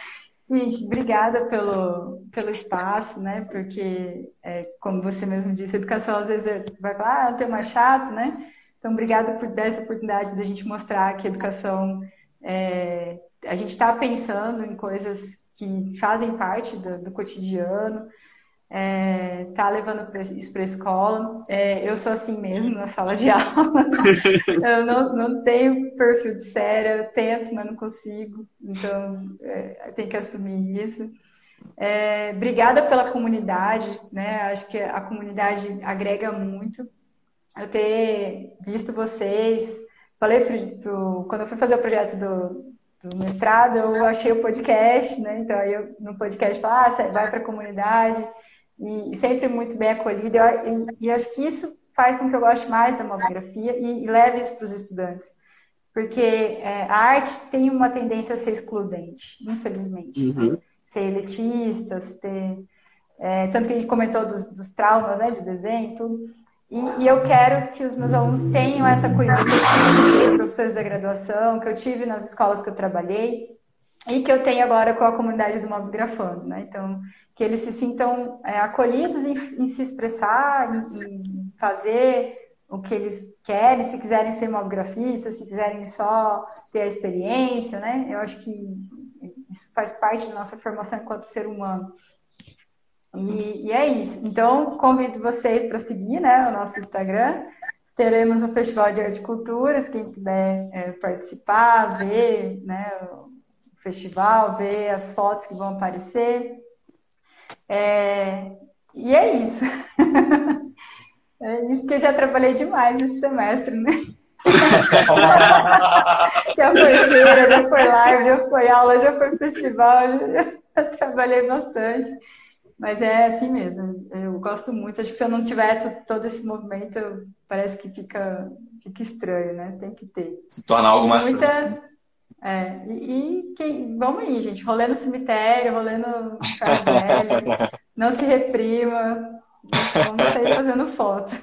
Gente, obrigada pelo, pelo espaço, né? Porque, é, como você mesmo disse, a educação às vezes vai falar, ah, é um tema chato, né? Então, obrigada por dar essa oportunidade da gente mostrar que a educação, é, a gente está pensando em coisas que fazem parte do, do cotidiano, é, tá levando isso para escola. É, eu sou assim mesmo na sala de aula. eu não, não tenho perfil de séria, eu tento, mas não consigo. Então, é, tenho que assumir isso. É, obrigada pela comunidade, né? Acho que a comunidade agrega muito. Eu ter visto vocês, falei pro, pro, quando eu fui fazer o projeto do, do mestrado, eu achei o podcast, né? Então aí eu no podcast falar, ah, vai para a comunidade e sempre muito bem acolhida. E, e, acho que isso faz com que eu goste mais da mamografia e, e leve isso para os estudantes. Porque é, a arte tem uma tendência a ser excludente, infelizmente. Uhum. Ser elitista, ter. É, tanto que a gente comentou dos, dos traumas né, de desenho tudo. E, e, eu quero que os meus alunos tenham essa acolhida que eu tive professores da graduação, que eu tive nas escolas que eu trabalhei, e que eu tenho agora com a comunidade do Mobgrafando, né? Então, que eles se sintam é, acolhidos em, em, se expressar, em, em, fazer o que eles querem, se quiserem ser mobgrafistas, se quiserem só ter a experiência, né? Eu acho que isso faz parte da nossa formação enquanto ser humano. E, e é isso. Então, convido vocês para seguir né, o nosso Instagram. Teremos o Festival de Arte e Culturas, quem puder é, participar, ver né, festival, ver as fotos que vão aparecer. É, e é isso. é isso que eu já trabalhei demais esse semestre, né? já foi feira, já foi live, já foi aula, já foi festival, já trabalhei bastante. Mas é assim mesmo, eu gosto muito. Acho que se eu não tiver todo esse movimento, parece que fica, fica estranho, né? Tem que ter. Se torna algo mais. Muita, é, e, e vamos aí, gente, rolê no cemitério, rolê no velho, não se reprima, vamos sair fazendo foto.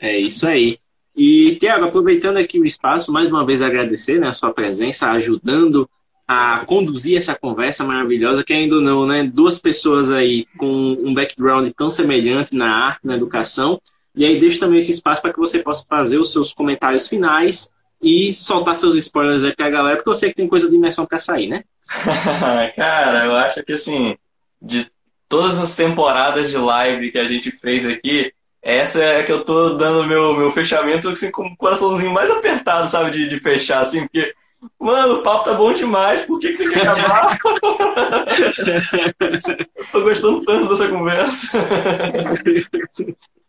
É isso aí. E, Tiago, aproveitando aqui o espaço, mais uma vez agradecer né, a sua presença, ajudando a conduzir essa conversa maravilhosa, que ainda não, né? Duas pessoas aí com um background tão semelhante na arte, na educação. E aí deixo também esse espaço para que você possa fazer os seus comentários finais e soltar seus spoilers aí pra galera, porque eu sei que tem coisa de imersão pra sair, né? Cara, eu acho que assim, de todas as temporadas de live que a gente fez aqui, essa é que eu tô dando meu, meu fechamento assim, com o coraçãozinho mais apertado, sabe, de, de fechar, assim, porque, mano, o papo tá bom demais, por que, que tem que acabar? eu tô gostando tanto dessa conversa.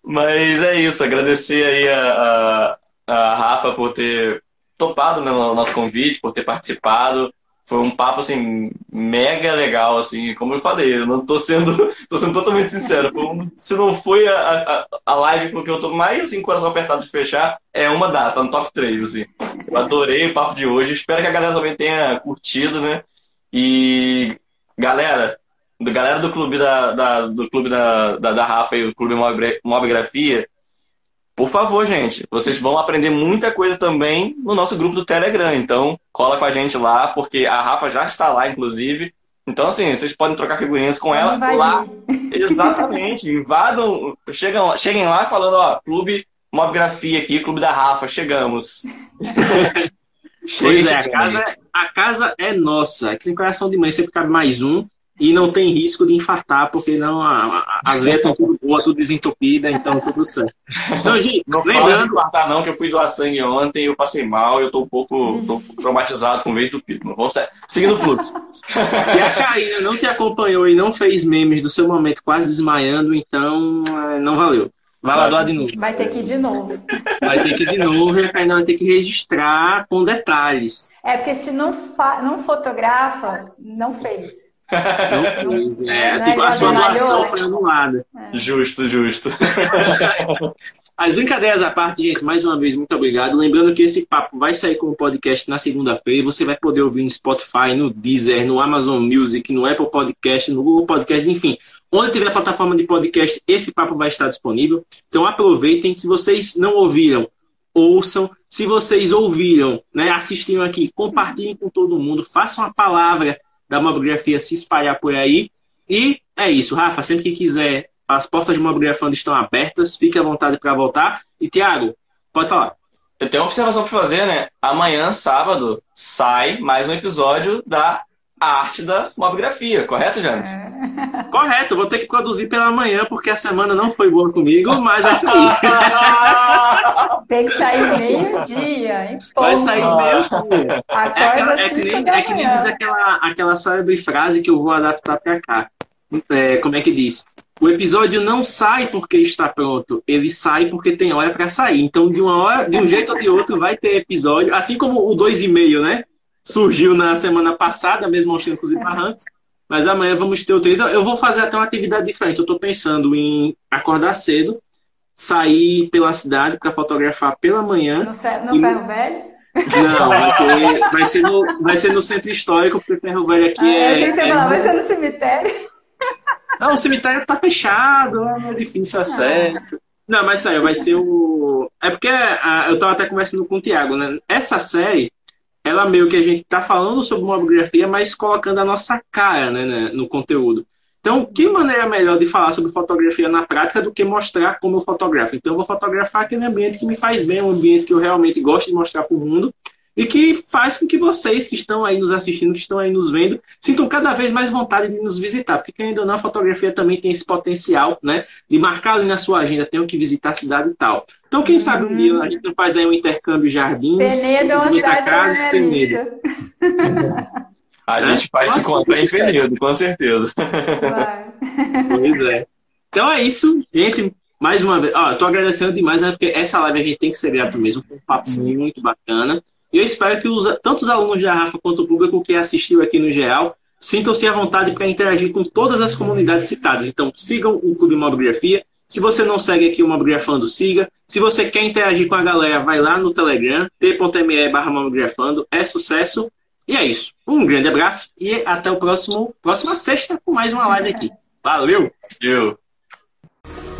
Mas é isso, agradecer aí a, a a Rafa por ter topado né, o nosso convite, por ter participado. Foi um papo, assim, mega legal, assim, como eu falei, eu não tô sendo, tô sendo totalmente sincero. Se não foi a, a, a live porque eu tô mais, assim, coração apertado de fechar, é uma das, tá no top 3, assim. Eu adorei o papo de hoje, espero que a galera também tenha curtido, né? E, galera, galera do clube da, da do clube da, da, da Rafa e o clube Mobgrafia, por favor, gente, vocês vão aprender muita coisa também no nosso grupo do Telegram. Então, cola com a gente lá, porque a Rafa já está lá, inclusive. Então, assim, vocês podem trocar figurinhas com ela lá. Exatamente. Invadam, chegam, cheguem lá falando, ó, clube Mobgrafia aqui, clube da Rafa, chegamos. pois é, a casa, é, a casa é nossa. Aqui no coração de mãe sempre cabe mais um e não tem risco de infartar, porque não a, a, as veias estão tudo boas, tudo desentupida, então tudo certo. Então, gente, não lembrando. Não infartar, não, que eu fui doar sangue ontem, eu passei mal, eu tô um pouco tô traumatizado com veio entupido. Vamos seguindo o fluxo. Se a Karina não te acompanhou e não fez memes do seu momento quase desmaiando, então é, não valeu. Vai lá doar de novo. Vai ter que ir de novo. Vai ter que ir de novo e a Karina vai ter que registrar com detalhes. É, porque se não, não fotografa, não fez. Não, é, tipo, a sua doação foi anulada. É. Justo, justo. As brincadeiras à parte, gente, mais uma vez, muito obrigado. Lembrando que esse papo vai sair como podcast na segunda-feira. Você vai poder ouvir no Spotify, no Deezer, no Amazon Music, no Apple Podcast, no Google Podcast, enfim. Onde tiver plataforma de podcast, esse papo vai estar disponível. Então aproveitem. Se vocês não ouviram, ouçam. Se vocês ouviram, né, assistiram aqui, compartilhem com todo mundo. Façam a palavra da mobigrafia se espalhar por aí. E é isso, Rafa. Sempre que quiser, as portas de mobigrafando estão abertas. Fique à vontade para voltar. E, Tiago, pode falar. Eu tenho uma observação para fazer, né? Amanhã, sábado, sai mais um episódio da arte da mobigrafia, correto, James? É. Correto, vou ter que produzir pela manhã, porque a semana não foi boa comigo, mas vai sair. Tem que sair meio-dia, hein? Vai sair meio-dia. É, é, que nem, é que nem diz aquela, aquela célebre frase que eu vou adaptar para cá. É, como é que diz? O episódio não sai porque está pronto, ele sai porque tem hora para sair. Então, de uma hora, de um jeito ou de outro, vai ter episódio, assim como o 2,5, né? surgiu na semana passada, mesmo aos tempos e barrancos. Mas amanhã vamos ter o 3. Eu vou fazer até uma atividade diferente. Eu estou pensando em acordar cedo, sair pela cidade para fotografar pela manhã. No, no. Ferro Velho? Não, vai, ter, vai, ser no, vai ser no centro histórico, porque o Ferro Velho aqui ah, é. Eu é... Falar, vai ser no cemitério. Não, o cemitério está fechado, é difícil acesso. Não, mas sério, vai ser o. É porque a, eu estava até conversando com o Tiago, né? Essa série ela meio que a gente está falando sobre mobigrafia, mas colocando a nossa cara né, né, no conteúdo. Então, que maneira melhor de falar sobre fotografia na prática do que mostrar como eu fotografo? Então, eu vou fotografar aquele ambiente que me faz bem, um ambiente que eu realmente gosto de mostrar para o mundo e que faz com que vocês que estão aí nos assistindo, que estão aí nos vendo, sintam cada vez mais vontade de nos visitar, porque ainda não a fotografia também tem esse potencial, né, de marcar ali na sua agenda, tenho que visitar a cidade e tal. Então, quem sabe um dia a gente não faz aí um intercâmbio jardins, Penedo, onde casa, Penedo. A gente faz esse conta em Penedo, com certeza. Vai. Pois é. Então é isso, gente. Mais uma vez, ó, eu tô agradecendo demais, né, porque essa live a gente tem que ser grato mesmo, foi um papo muito bacana. E eu espero que os, tanto os alunos da Rafa quanto o público que assistiu aqui no geral sintam-se à vontade para interagir com todas as comunidades citadas. Então, sigam o Clube Mobigrafia. Se você não segue aqui o Mobigrafando, siga. Se você quer interagir com a galera, vai lá no Telegram, t.me barra. É sucesso. E é isso. Um grande abraço e até o próximo próxima sexta com mais uma live aqui. Valeu! Eu.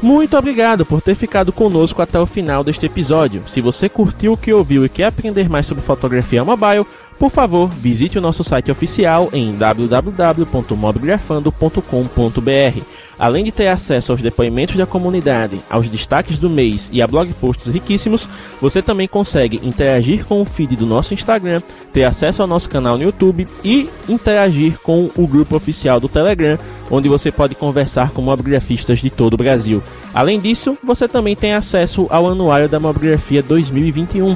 Muito obrigado por ter ficado conosco até o final deste episódio. Se você curtiu o que ouviu e quer aprender mais sobre fotografia mobile, por favor, visite o nosso site oficial em www.mobgrafando.com.br. Além de ter acesso aos depoimentos da comunidade, aos destaques do mês e a blog posts riquíssimos, você também consegue interagir com o feed do nosso Instagram, ter acesso ao nosso canal no YouTube e interagir com o grupo oficial do Telegram, onde você pode conversar com mobigrafistas de todo o Brasil. Além disso, você também tem acesso ao Anuário da Mobigrafia 2021